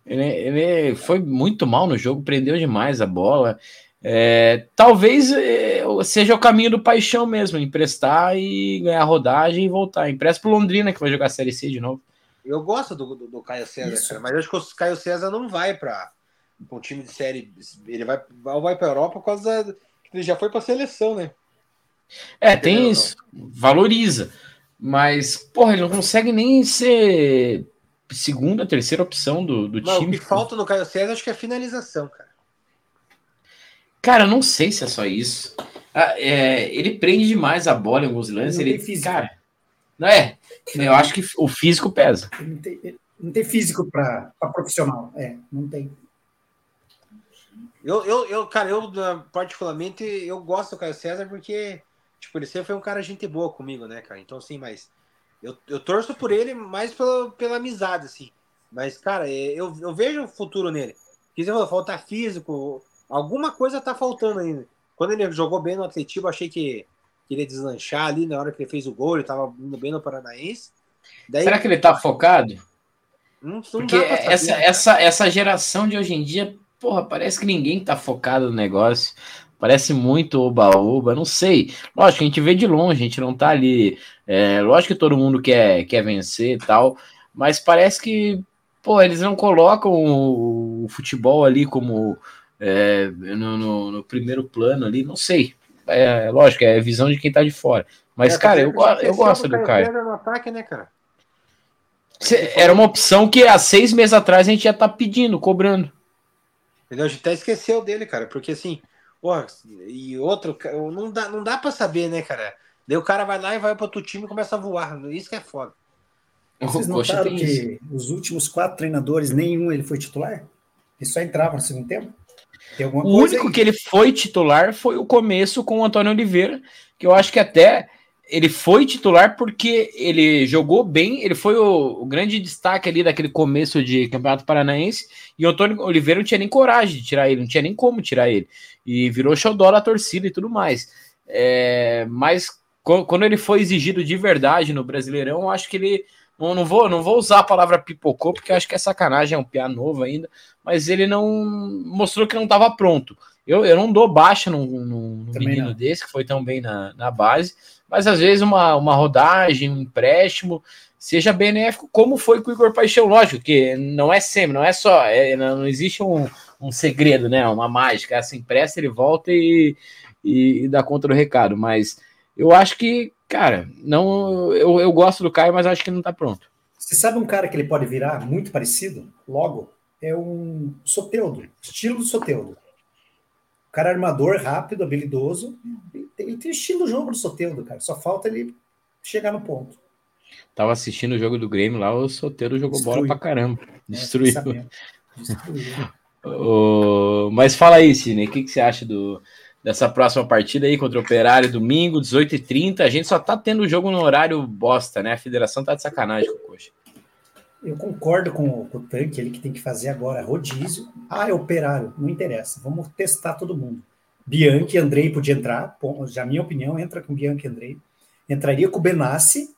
Ele, ele foi muito mal no jogo, prendeu demais a bola. É, talvez é, seja o caminho do paixão mesmo, emprestar e ganhar rodagem e voltar. Empresta pro Londrina, que vai jogar a Série C de novo. Eu gosto do, do, do Caio César, cara, mas eu acho que o Caio César não vai para um time de série. Ele vai, vai, para Europa por causa da. Ele já foi para seleção, né? É, tem isso. Valoriza. Mas, porra, ele não consegue nem ser segunda, terceira opção do, do Mas o time. que falta no Caio César acho que é finalização, cara. Cara, eu não sei se é só isso. Ah, é, ele prende demais a bola em alguns lances. Não Ele, físico. cara, não é? Eu acho que o físico pesa. Ele não tem, ele não tem físico para profissional. É, não tem. Eu, eu, eu, cara, eu particularmente eu gosto do Caio César porque, tipo, ele sempre foi um cara gente boa comigo, né, cara? Então, assim, mas eu, eu torço por ele mais pela, pela amizade, assim. Mas, cara, é, eu, eu vejo o futuro nele. Porque você falou, falta físico, alguma coisa tá faltando ainda. Quando ele jogou bem no Atletiba, achei que, que ele ia deslanchar ali na hora que ele fez o gol, ele tava indo bem no Paranaense. Daí, Será que ele tá focado? não, não Porque saber, essa, né, essa, essa geração de hoje em dia, porra, parece que ninguém tá focado no negócio. Parece muito oba-oba, não sei. Lógico, que a gente vê de longe, a gente não tá ali. É, lógico que todo mundo quer, quer vencer e tal, mas parece que, pô, eles não colocam o, o futebol ali como é, no, no- no primeiro plano ali, não sei. É, lógico, é visão de quem tá de fora. Mas, É, cara, eu, eu gosto do Caio. No ataque, né, cara? Cê- Era uma opção que há seis meses atrás a gente já tá pedindo, cobrando. Entendeu? A gente até esqueceu dele, cara, porque assim, porra, e outro, não dá, não dá pra saber, né, cara? Daí o cara vai lá e vai pro outro time e começa a voar. Isso que é foda. Vocês notaram tem isso. que os últimos quatro treinadores, nenhum ele foi titular? Ele só entrava no segundo tempo? Tem alguma O coisa único aí? que ele foi titular foi o começo com o Antônio Oliveira, que eu acho que até ele foi titular porque ele jogou bem, ele foi o, o grande destaque ali daquele começo de Campeonato Paranaense, e o Antônio Oliveira não tinha nem coragem de tirar ele, não tinha nem como tirar ele, e virou xodó da torcida e tudo mais. É, mas quando ele foi exigido de verdade no Brasileirão, eu acho que ele. Não, não, vou, não vou usar a palavra pipocou, porque eu acho que é sacanagem, é um piá novo ainda, mas ele não mostrou que não estava pronto. Eu, eu não dou baixa num, num- menino não. desse, que foi tão bem na, na base, mas às vezes uma, uma rodagem, um empréstimo, seja benéfico, como foi com o Igor Paixão, lógico, que não é sempre, não é só, é, não, existe um, um segredo, né? Uma mágica. Essa empresta, ele volta e, e, e dá conta do recado. Mas eu acho que, cara, não. Eu, eu gosto do Caio, mas acho que não tá pronto. Você sabe um cara que ele pode virar muito parecido? Logo, é um Soteudo, estilo do Soteudo. O cara é armador, rápido, habilidoso. Ele tem, estilo do jogo do Soteudo, cara. Só falta ele chegar no ponto. Tava assistindo o jogo do Grêmio lá, o Soteiro jogou bola Destruiu. pra caramba. É, Destruiu. sabendo. Destruiu. [LAUGHS] Mas fala aí, Cine, o que, que você acha do, dessa próxima partida aí contra o Operário, domingo, 18h30? A gente só tá tendo o jogo no horário bosta, né? A federação tá de sacanagem com o Coxa. Eu concordo com, o- com o Tanque, ele que tem que fazer agora rodízio. Ah, é operário, não interessa. Vamos testar todo mundo. Bianchi e Andrei podia entrar. Já minha opinião, entra com Bianchi e Andrei. Entraria com o Benassi.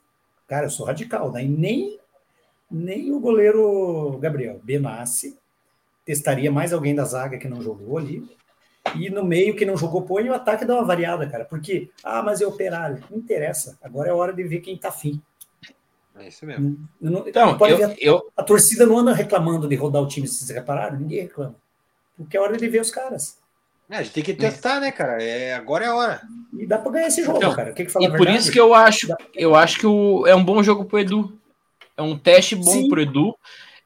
Cara, eu sou radical, daí nem, nem o goleiro Gabriel. Benassi. Testaria mais alguém da zaga que não jogou ali. E no meio que não jogou, põe o ataque dá uma variada, cara. Porque, ah, mas é operário. Não interessa. Agora é hora de ver quem tá afim. É isso mesmo. Não- não- Então, pode eu, ver eu, a torcida não anda reclamando de rodar o time, vocês repararam? Ninguém reclama. Porque é hora de ver os caras. É, a gente tem que testar, né, cara? É, agora é a hora. E dá pra ganhar esse jogo, Então, cara. O que, que fala e por verdade? isso que eu acho, eu acho que o, é um bom jogo pro Edu. É um teste bom Sim. pro Edu.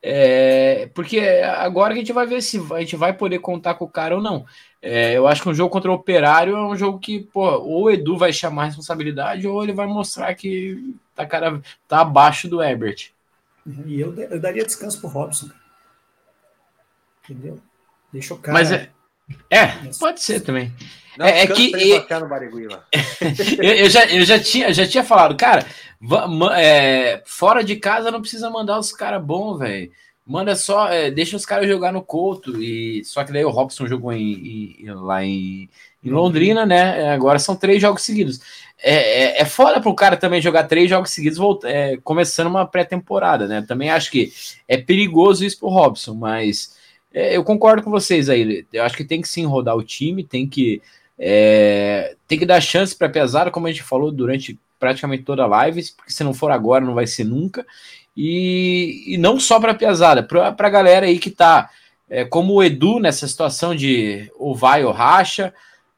É, porque agora que a gente vai ver se a gente vai poder contar com o cara ou não. É, eu acho que um jogo contra o Operário é um jogo que, pô, ou o Edu vai chamar a responsabilidade, ou ele vai mostrar que tá, cara, tá abaixo do Herbert. E eu, eu daria descanso pro Robson. cara. Entendeu? Deixa o cara. Mas é, é pode ser também. Não, é, é que [LAUGHS] eu, eu, já, eu já tinha, já tinha falado, cara, é, fora de casa não precisa mandar os caras bons, velho. Manda só, é, deixa os caras jogar no Couto. E, só que daí o Robson jogou em, em, lá em, em, Londrina, né? Agora são três jogos seguidos. É, é, é foda para o cara também jogar três jogos seguidos, volta, é, começando uma pré-temporada, né? Também acho que é perigoso isso pro Robson, mas é, eu concordo com vocês aí. Eu acho que tem que sim rodar o time, tem que, é, tem que dar chance para pesada, como a gente falou durante praticamente toda a live, porque se não for agora, não vai ser nunca. E, e não só para a pesada, para a galera aí que está é, como o Edu nessa situação de ou vai ou racha,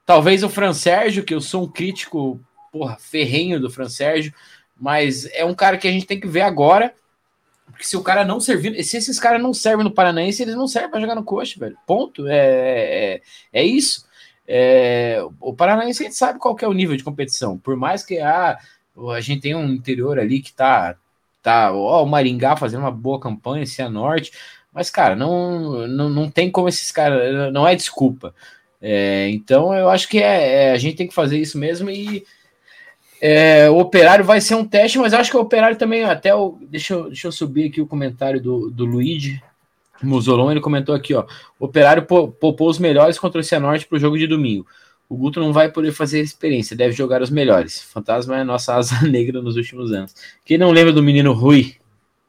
talvez o Fran Sérgio, que eu sou um crítico porra, ferrenho do Fran Sérgio, mas é um cara que a gente tem que ver agora, porque se o cara não servir, se esses caras não servem no Paranaense, eles não servem para jogar no coxa, velho. Ponto. É, é, é isso. É, o Paranaense a gente sabe qual é o nível de competição. Por mais que ah, a gente tenha um interior ali que tá tá, ó, o Maringá fazendo uma boa campanha, Cianorte, mas, cara, não, não, não tem como esses caras, não é desculpa. É, então, eu acho que é, é, a gente tem que fazer isso mesmo e é, o Operário vai ser um teste, mas acho que o Operário também, até o, deixa, eu, deixa eu subir aqui o comentário do, do Luigi Musolon, ele comentou aqui, ó, o Operário poupou os melhores contra o Cianorte para o jogo de domingo. O Guto não vai poder fazer experiência, deve jogar os melhores. Fantasma é a nossa asa [LAUGHS] negra nos últimos anos. Quem não lembra do menino Rui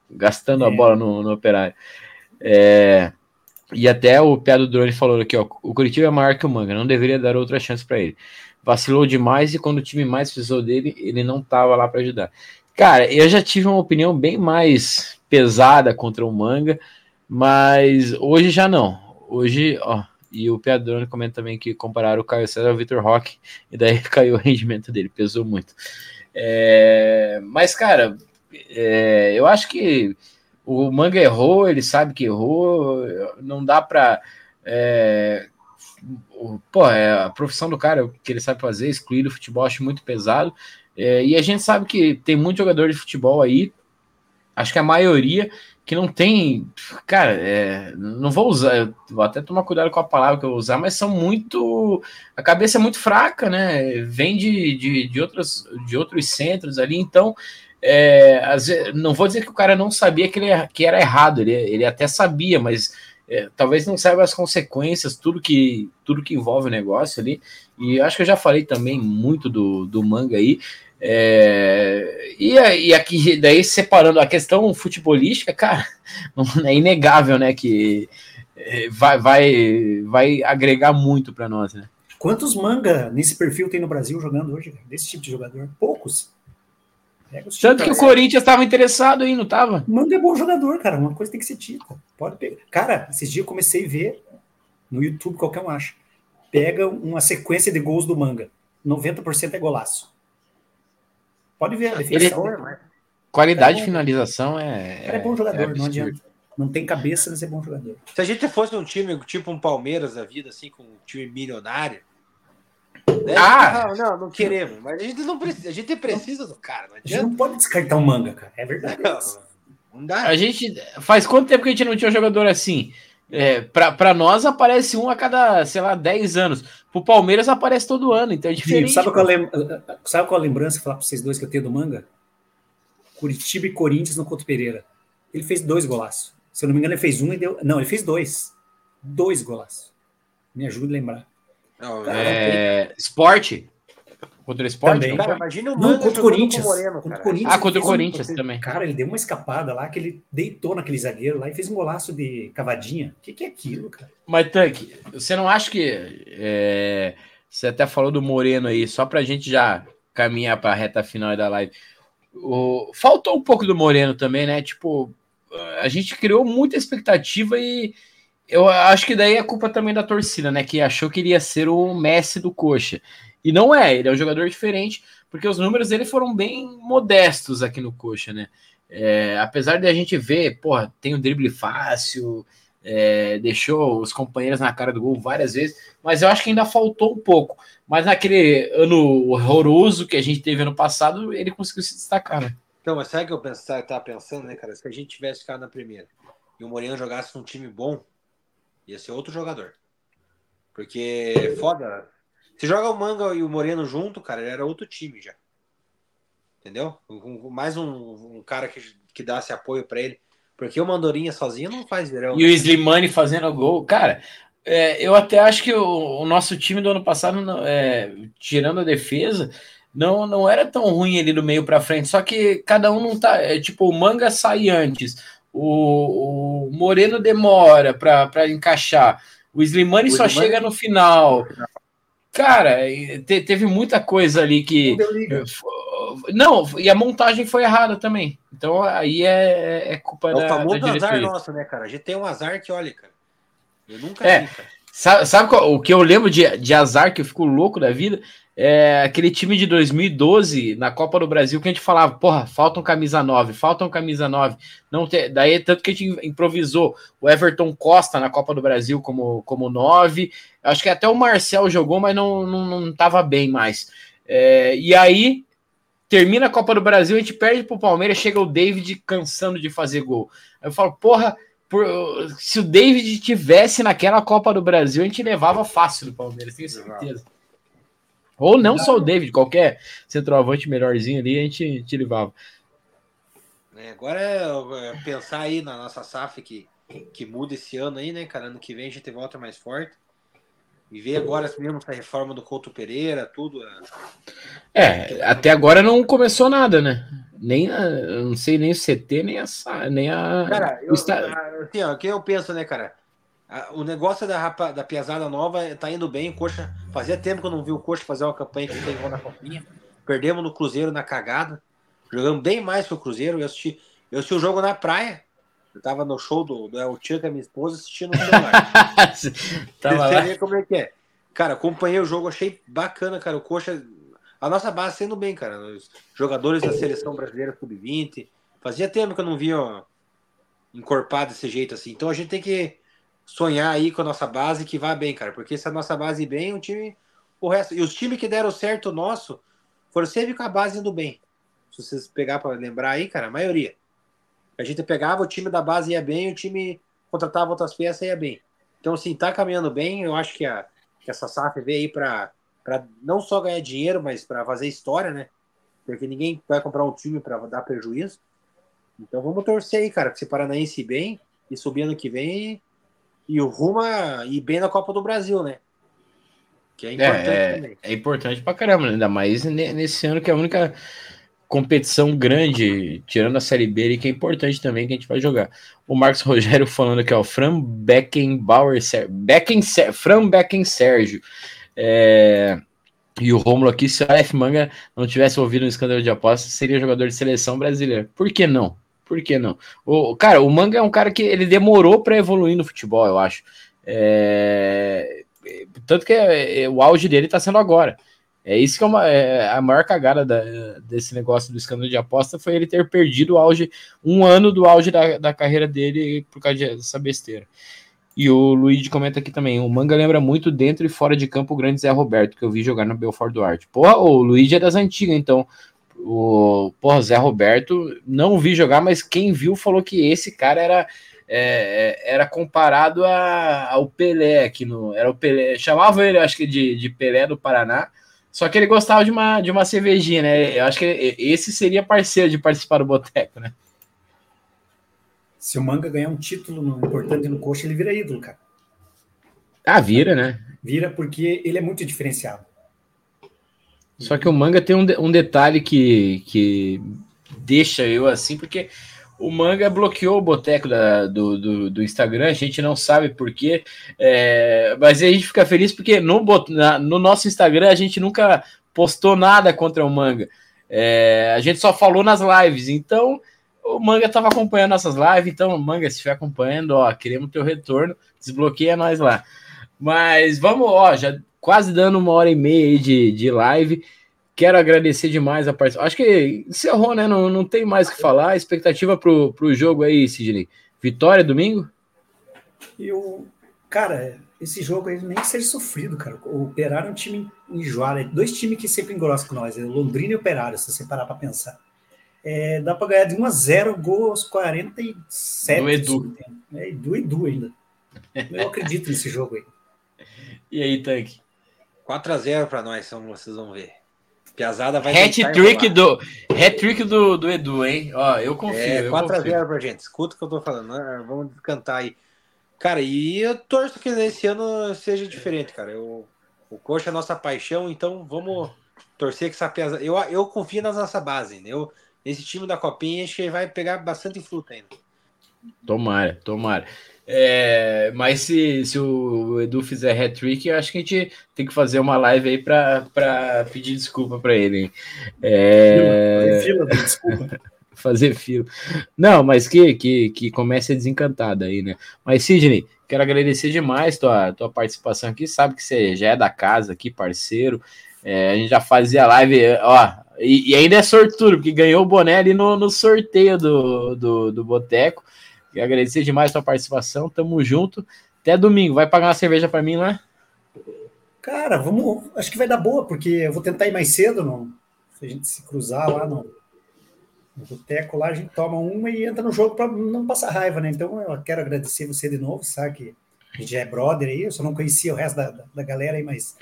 gastando é. a bola no, no operário? É, e até o pé do drone falou aqui, ó, o Curitiba é maior que o Manga, não deveria dar outra chance para ele. Vacilou demais e quando o time mais precisou dele, ele não tava lá para ajudar. Cara, eu já tive uma opinião bem mais pesada contra o Manga, mas hoje já não. Hoje, ó, e o Piadrone comenta também que compararam o Caio César ao Vitor Roque, e daí [LAUGHS] caiu o rendimento dele, pesou muito. É, mas, cara, é, eu acho que o Manga errou, ele sabe que errou, não dá pra. É, pô, é a profissão do cara, o que ele sabe fazer, excluir o futebol, acho muito pesado. É, e a gente sabe que tem muito jogador de futebol aí, acho que a maioria que não tem. Cara, é, não vou usar, vou até tomar cuidado com a palavra que eu vou usar, mas são muito. A cabeça é muito fraca, né? Vem de, de, de, outros, de outros centros ali, então. É, vezes, não vou dizer que o cara não sabia que, ele, que era errado, ele, ele até sabia, mas é, talvez não saiba as consequências, tudo que, tudo que envolve o negócio ali. E acho que eu já falei também muito do, do manga aí. É, e, e aqui, daí separando a questão futebolística, cara, [LAUGHS] é inegável, né, que é, vai, vai, vai agregar muito para nós, né? Quantos manga nesse perfil tem no Brasil jogando hoje, desse tipo de jogador? Poucos. Tanto que o Corinthians estava interessado aí, não estava? Manga é bom jogador, cara. Uma coisa tem que ser dita. Pode pegar. Cara, esses dias eu comecei a ver no YouTube, qualquer um acha. Pega uma sequência de gols do Manga. 90% é golaço. Pode ver a definição. Ele... É Qualidade é de finalização é. é bom jogador, é não adianta. Não tem cabeça, mas é bom jogador. Se a gente fosse um time tipo um Palmeiras da vida, assim, com um time milionário. Né? Ah! Não, não, não, queremos. Mas a gente não precisa. A gente precisa do cara. Não a gente não pode descartar um manga, cara. É verdade. Não, não dá. A gente. Faz quanto tempo que a gente não tinha um jogador assim? É, para nós aparece um a cada, sei lá, 10 anos. Pro Palmeiras aparece todo ano, então é diferente. sabe, qual, lem... sabe qual a lembrança, falar para vocês dois que eu tenho do manga? Curitiba e Corinthians no Couto Pereira. Ele fez dois golaços. Se eu não me engano, ele fez um e deu. Não, ele fez dois. Dois golaços. Me ajuda a lembrar. Não, é... Esporte? Contra o Sport? Também. Cara, imagina o Manga contra o Corinthians. Moreno, contra o Corinthians. Ah, contra o Corinthians um, também. Cara, ele deu uma escapada lá que ele deitou naquele zagueiro lá e fez um golaço de cavadinha. O que, que é aquilo, cara? Mas, Tanque, você não acha que. É, você até falou do Moreno aí, só pra gente já caminhar pra reta final da live. O, faltou um pouco do Moreno também, né? Tipo, a gente criou muita expectativa e eu acho que daí é culpa também da torcida, né? Que achou que iria ser o Messi do Coxa. E não é, ele é um jogador diferente, porque os números dele foram bem modestos aqui no Coxa, né? É, apesar de a gente ver, porra, tem um drible fácil, é, deixou os companheiros na cara do gol várias vezes, mas eu acho que ainda faltou um pouco. Mas naquele ano horroroso que a gente teve ano passado, ele conseguiu se destacar, né? Então, mas sabe o que eu pensava, tava pensando, né, cara? Se a gente tivesse ficado na primeira e o Moreno jogasse num time bom, Ia ser outro jogador. Porque foda. Se joga o Manga e o Moreno junto, cara, era outro time já. Entendeu? mais um, um, cara que, que dá esse apoio para ele. Porque o Mandorinha sozinho não faz verão. E né? o Slimani fazendo gol. Cara, é, eu até acho que o, o, nosso time do ano passado, é, tirando a defesa, não, não era tão ruim ali do meio para frente. Só que cada um não tá. É, tipo, o Manga sai antes. O, o Moreno demora para encaixar. O Slimani só Slimani... chega no final. Cara, te, teve muita coisa ali que. Não, e a montagem foi errada também. Então aí é, é culpa é da. O famoso da azar nosso, né, cara? A gente tem um azar que, olha, cara. Eu nunca é, vi, cara. Sabe, sabe qual, o que eu lembro de, de azar que eu fico louco da vida? É aquele time de 2012 na Copa do Brasil que a gente falava, porra, faltam camisa 9, faltam camisa 9. Não tem, daí tanto que a gente improvisou o Everton Costa na Copa do Brasil como, como 9. Acho que até o Marcel jogou, mas não, não, não tava bem mais. É, e aí termina a Copa do Brasil, a gente perde pro Palmeiras, chega o David cansando de fazer gol. Aí eu falo, porra, por, se o David tivesse naquela Copa do Brasil, a gente levava fácil do Palmeiras, tenho certeza. Ou não só o David, qualquer centroavante melhorzinho ali, a gente, te levava. É, agora é, é pensar aí na nossa SAF que, que muda esse ano aí, né, cara? Ano que vem a gente volta mais forte. E ver agora mesmo essa reforma do Couto Pereira, tudo. É, é até agora não começou nada, né? Nem a, não sei nem o CT, nem a. Nem a cara, eu, assim, ó, o que eu penso, né, cara? O negócio da, rapa, da piazada nova tá indo bem. O Coxa. Fazia tempo que eu não vi o Coxa fazer uma campanha que tem na Copinha. Perdemos no Cruzeiro na cagada. Jogamos bem mais que o Cruzeiro. Eu assisti, eu assisti o jogo na praia. Eu tava no show do, do El Tchan com a minha esposa assistindo o celular. [LAUGHS] tava lá. como é que é. Cara, acompanhei o jogo, achei bacana, cara. O Coxa. A nossa base sendo bem, cara. Os jogadores da seleção brasileira sub-20. Fazia tempo que eu não via encorpado desse jeito assim. Então a gente tem que sonhar aí com a nossa base que vá bem, cara. Porque se a nossa base bem, o time. O resto. E os times que deram certo nosso foram sempre com a base indo bem. Se vocês pegar para lembrar aí, cara, a maioria. A gente pegava, o time da base ia bem, o time contratava outras peças ia bem. Então, assim, tá caminhando bem. Eu acho que, a, que essa SAF veio aí para não só ganhar dinheiro, mas para fazer história, né? Porque ninguém vai comprar um time para dar prejuízo. Então vamos torcer aí, cara, que se Paranaense ir bem e subir ano que vem e o rumo a ir bem na Copa do Brasil, né? Que é importante é, também. É importante pra caramba, né? ainda mais nesse ano que é a única competição grande, tirando a Série B, que é importante também que a gente vai jogar. O Marcos [LAUGHS] Rogério falando que é o Fran Beckenbauer, Becken, Fran Becken Sérgio. É, e o Romulo aqui, se a F Manga não tivesse ouvido um escândalo de apostas, seria jogador de seleção brasileira. Por que não? Por que não? O, cara, o Manga é um cara que ele demorou para evoluir no futebol, eu acho. É, tanto que é, é, o auge dele está sendo agora. É isso que é, uma, é a maior cagada da, desse negócio do escândalo de aposta foi ele ter perdido o auge, um ano do auge da, da carreira dele por causa dessa besteira. E o Luigi comenta aqui também: o manga lembra muito dentro e fora de campo o grande Zé Roberto, que eu vi jogar no Belfort Duarte. Porra, o Luigi é das antigas, então. O porra, Zé Roberto, não vi jogar, mas quem viu falou que esse cara era. É, era comparado a, ao Pelé aqui no. Era o Pelé. Chamava ele, acho que, de, de Pelé do Paraná só que ele gostava de uma, de uma cervejinha, né? Eu acho que esse seria parceiro de participar do Boteco, né? Se o Manga ganhar um título no, importante no coxa, ele vira ídolo, cara. Ah, vira, né? Vira porque ele é muito diferenciado. Só que o Manga tem um, um detalhe que, que deixa eu assim, porque o Manga bloqueou o boteco da, do, do, do, Instagram, a gente não sabe porquê, é, mas a gente fica feliz porque no, na, no nosso Instagram a gente nunca postou nada contra o Manga. É, a gente só falou nas lives, então o Manga estava acompanhando nossas lives, então, Manga, se estiver acompanhando, ó, queremos teu retorno, desbloqueia nós lá. Mas vamos, ó, já quase dando uma hora e meia de, de live. Quero agradecer demais a participação. Acho que encerrou, né? Não, não tem mais o que falar. Expectativa pro, pro jogo aí, Sidney. Vitória domingo? Eu, cara, esse jogo aí nem que seja sofrido, cara. O Operário é um time enjoado. É dois times que sempre engrossam com nós. É Londrina e o Operário, se você parar para pensar. É, dá para ganhar de 1 a 0 gol aos 47. Do Edu. É, do Edu ainda. Eu acredito nesse jogo aí. [LAUGHS] E aí, Tanque? 4x0 para nós, vocês vão ver. Piazada vai Hat-trick do, hat do, do Edu, hein? Ó, eu confio. É, 4x0 pra gente. Escuta o que eu tô falando. Né? Vamos cantar aí. Cara, e eu torço que esse ano seja diferente, cara. Eu, o Coxa é nossa paixão, então vamos torcer que essa piazada. Eu, eu confio na nossa base, né? Eu, esse time da Copinha acho que vai pegar bastante fruta ainda. Tomara, tomara. É, mas se, se o Edu fizer hat-trick, eu acho que a gente tem que fazer uma live aí para pedir desculpa para ele. É... Fila, fila, desculpa. [LAUGHS] fazer fila. Não, mas que, que, que comece a desencantada aí, né? Mas, Sidney, quero agradecer demais tua, tua participação aqui. Sabe que você já é da casa aqui, parceiro. É, a gente já fazia live, ó, e, e, ainda é sortudo, porque ganhou o boné ali no, no sorteio do, do, do Boteco. Quero agradecer demais a tua participação. Tamo junto. Até domingo. Vai pagar uma cerveja para mim lá? Cara, vamos. Acho que vai dar boa, porque eu vou tentar ir mais cedo. Não? Se a gente se cruzar lá no, no boteco, lá a gente toma uma e entra no jogo para não passar raiva, né? Então eu quero agradecer você de novo, sabe? Que a gente já é brother aí. Eu só não conhecia o resto da, da, galera aí, mas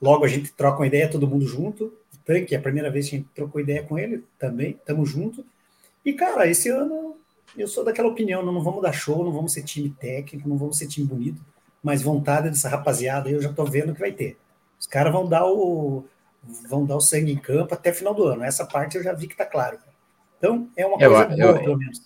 logo a gente troca uma ideia, todo mundo junto. Tanque, é a primeira vez que a gente trocou ideia com ele também, tamo junto. E, cara, esse ano eu sou daquela opinião, não, vamos dar show, não vamos ser time técnico, não vamos ser time bonito, mas vontade dessa rapaziada eu já tô vendo que vai ter. Os caras vão dar o vão dar o sangue em campo até final do ano. Essa parte eu já vi que tá claro. Então, é uma coisa eu, boa, eu, pelo menos.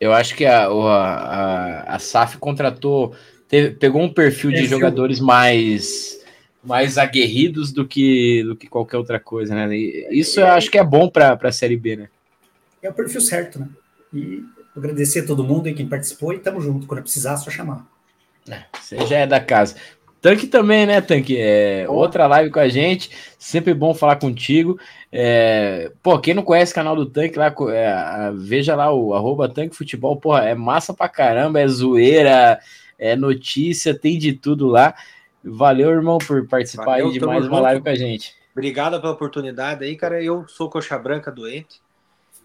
Eu acho que a, a, a SAF contratou, teve, pegou um perfil de jogadores mais mais aguerridos do que, do que qualquer outra coisa, né? E isso eu acho que é bom para a Série B, né? É o perfil certo, né? E Agradecer a todo mundo aí quem participou e tamo junto. Quando precisar, é só chamar. É, você já é da casa. Tanque também, né, Tanque? É, outra live com a gente. Sempre bom falar contigo. É, pô, quem não conhece o canal do Tanque lá, é, veja lá o arroba Tanque Futebol. Porra, é massa pra caramba, é zoeira, é notícia, tem de tudo lá. Valeu, irmão, por participar Valeu, de mais uma live com a gente. Obrigado pela oportunidade aí, cara. Eu sou coxa branca doente.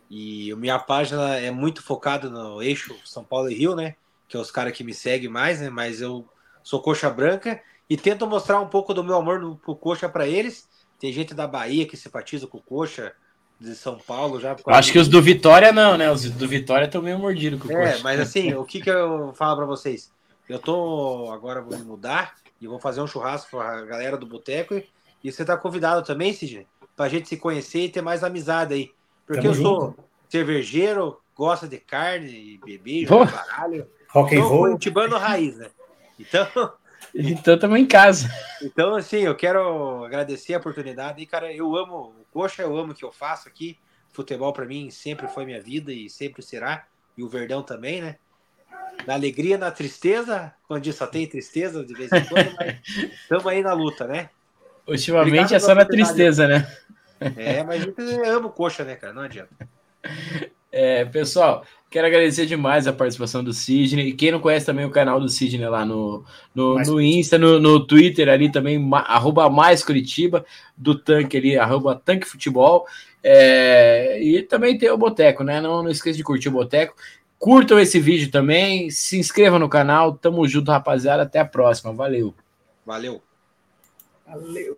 E minha página é muito focada no eixo São Paulo e Rio, né? Que é os caras que me seguem mais, né? Mas eu sou coxa branca e tento mostrar um pouco do meu amor pro coxa para eles. Tem gente da Bahia que simpatiza com o coxa, de São Paulo já. Acho que os do Vitória não, né? Os do Vitória estão meio mordidos com o É, mas assim, o que, que eu falo para vocês? Eu tô agora vou me mudar e vou fazer um churrasco com a galera do Boteco e, você tá convidado também, Sidney, pra gente se conhecer e ter mais amizade aí. Porque Tamo eu sou junto. cervejeiro, gosto de carne e beber, caralho. Rock and roll. Curitibano raiz, né? Então. [LAUGHS] Então estamos em casa. Então, assim, eu quero agradecer a oportunidade. E, cara, eu amo o Coxa, eu amo o que eu faço aqui. Futebol, para mim, sempre foi minha vida e sempre será. E o Verdão também, né? Na alegria, na tristeza, quando só tem tristeza de vez em quando, mas [LAUGHS] estamos aí na luta, né? Ultimamente Obrigado é só na tristeza, né? É, mas a gente ama o coxa, né, cara? Não adianta. É, pessoal, quero agradecer demais a participação do Sidney. E quem não conhece também o canal do Sidney lá no, no, no Insta, no, no, Twitter ali também, arroba mais Curitiba, do Tanque ali, arroba Tanque Futebol. É, e também tem o Boteco, né? Não, não esqueça de curtir o Boteco. Curtam esse vídeo também, se inscrevam no canal. Tamo junto, rapaziada. Até a próxima. Valeu. Valeu. Valeu.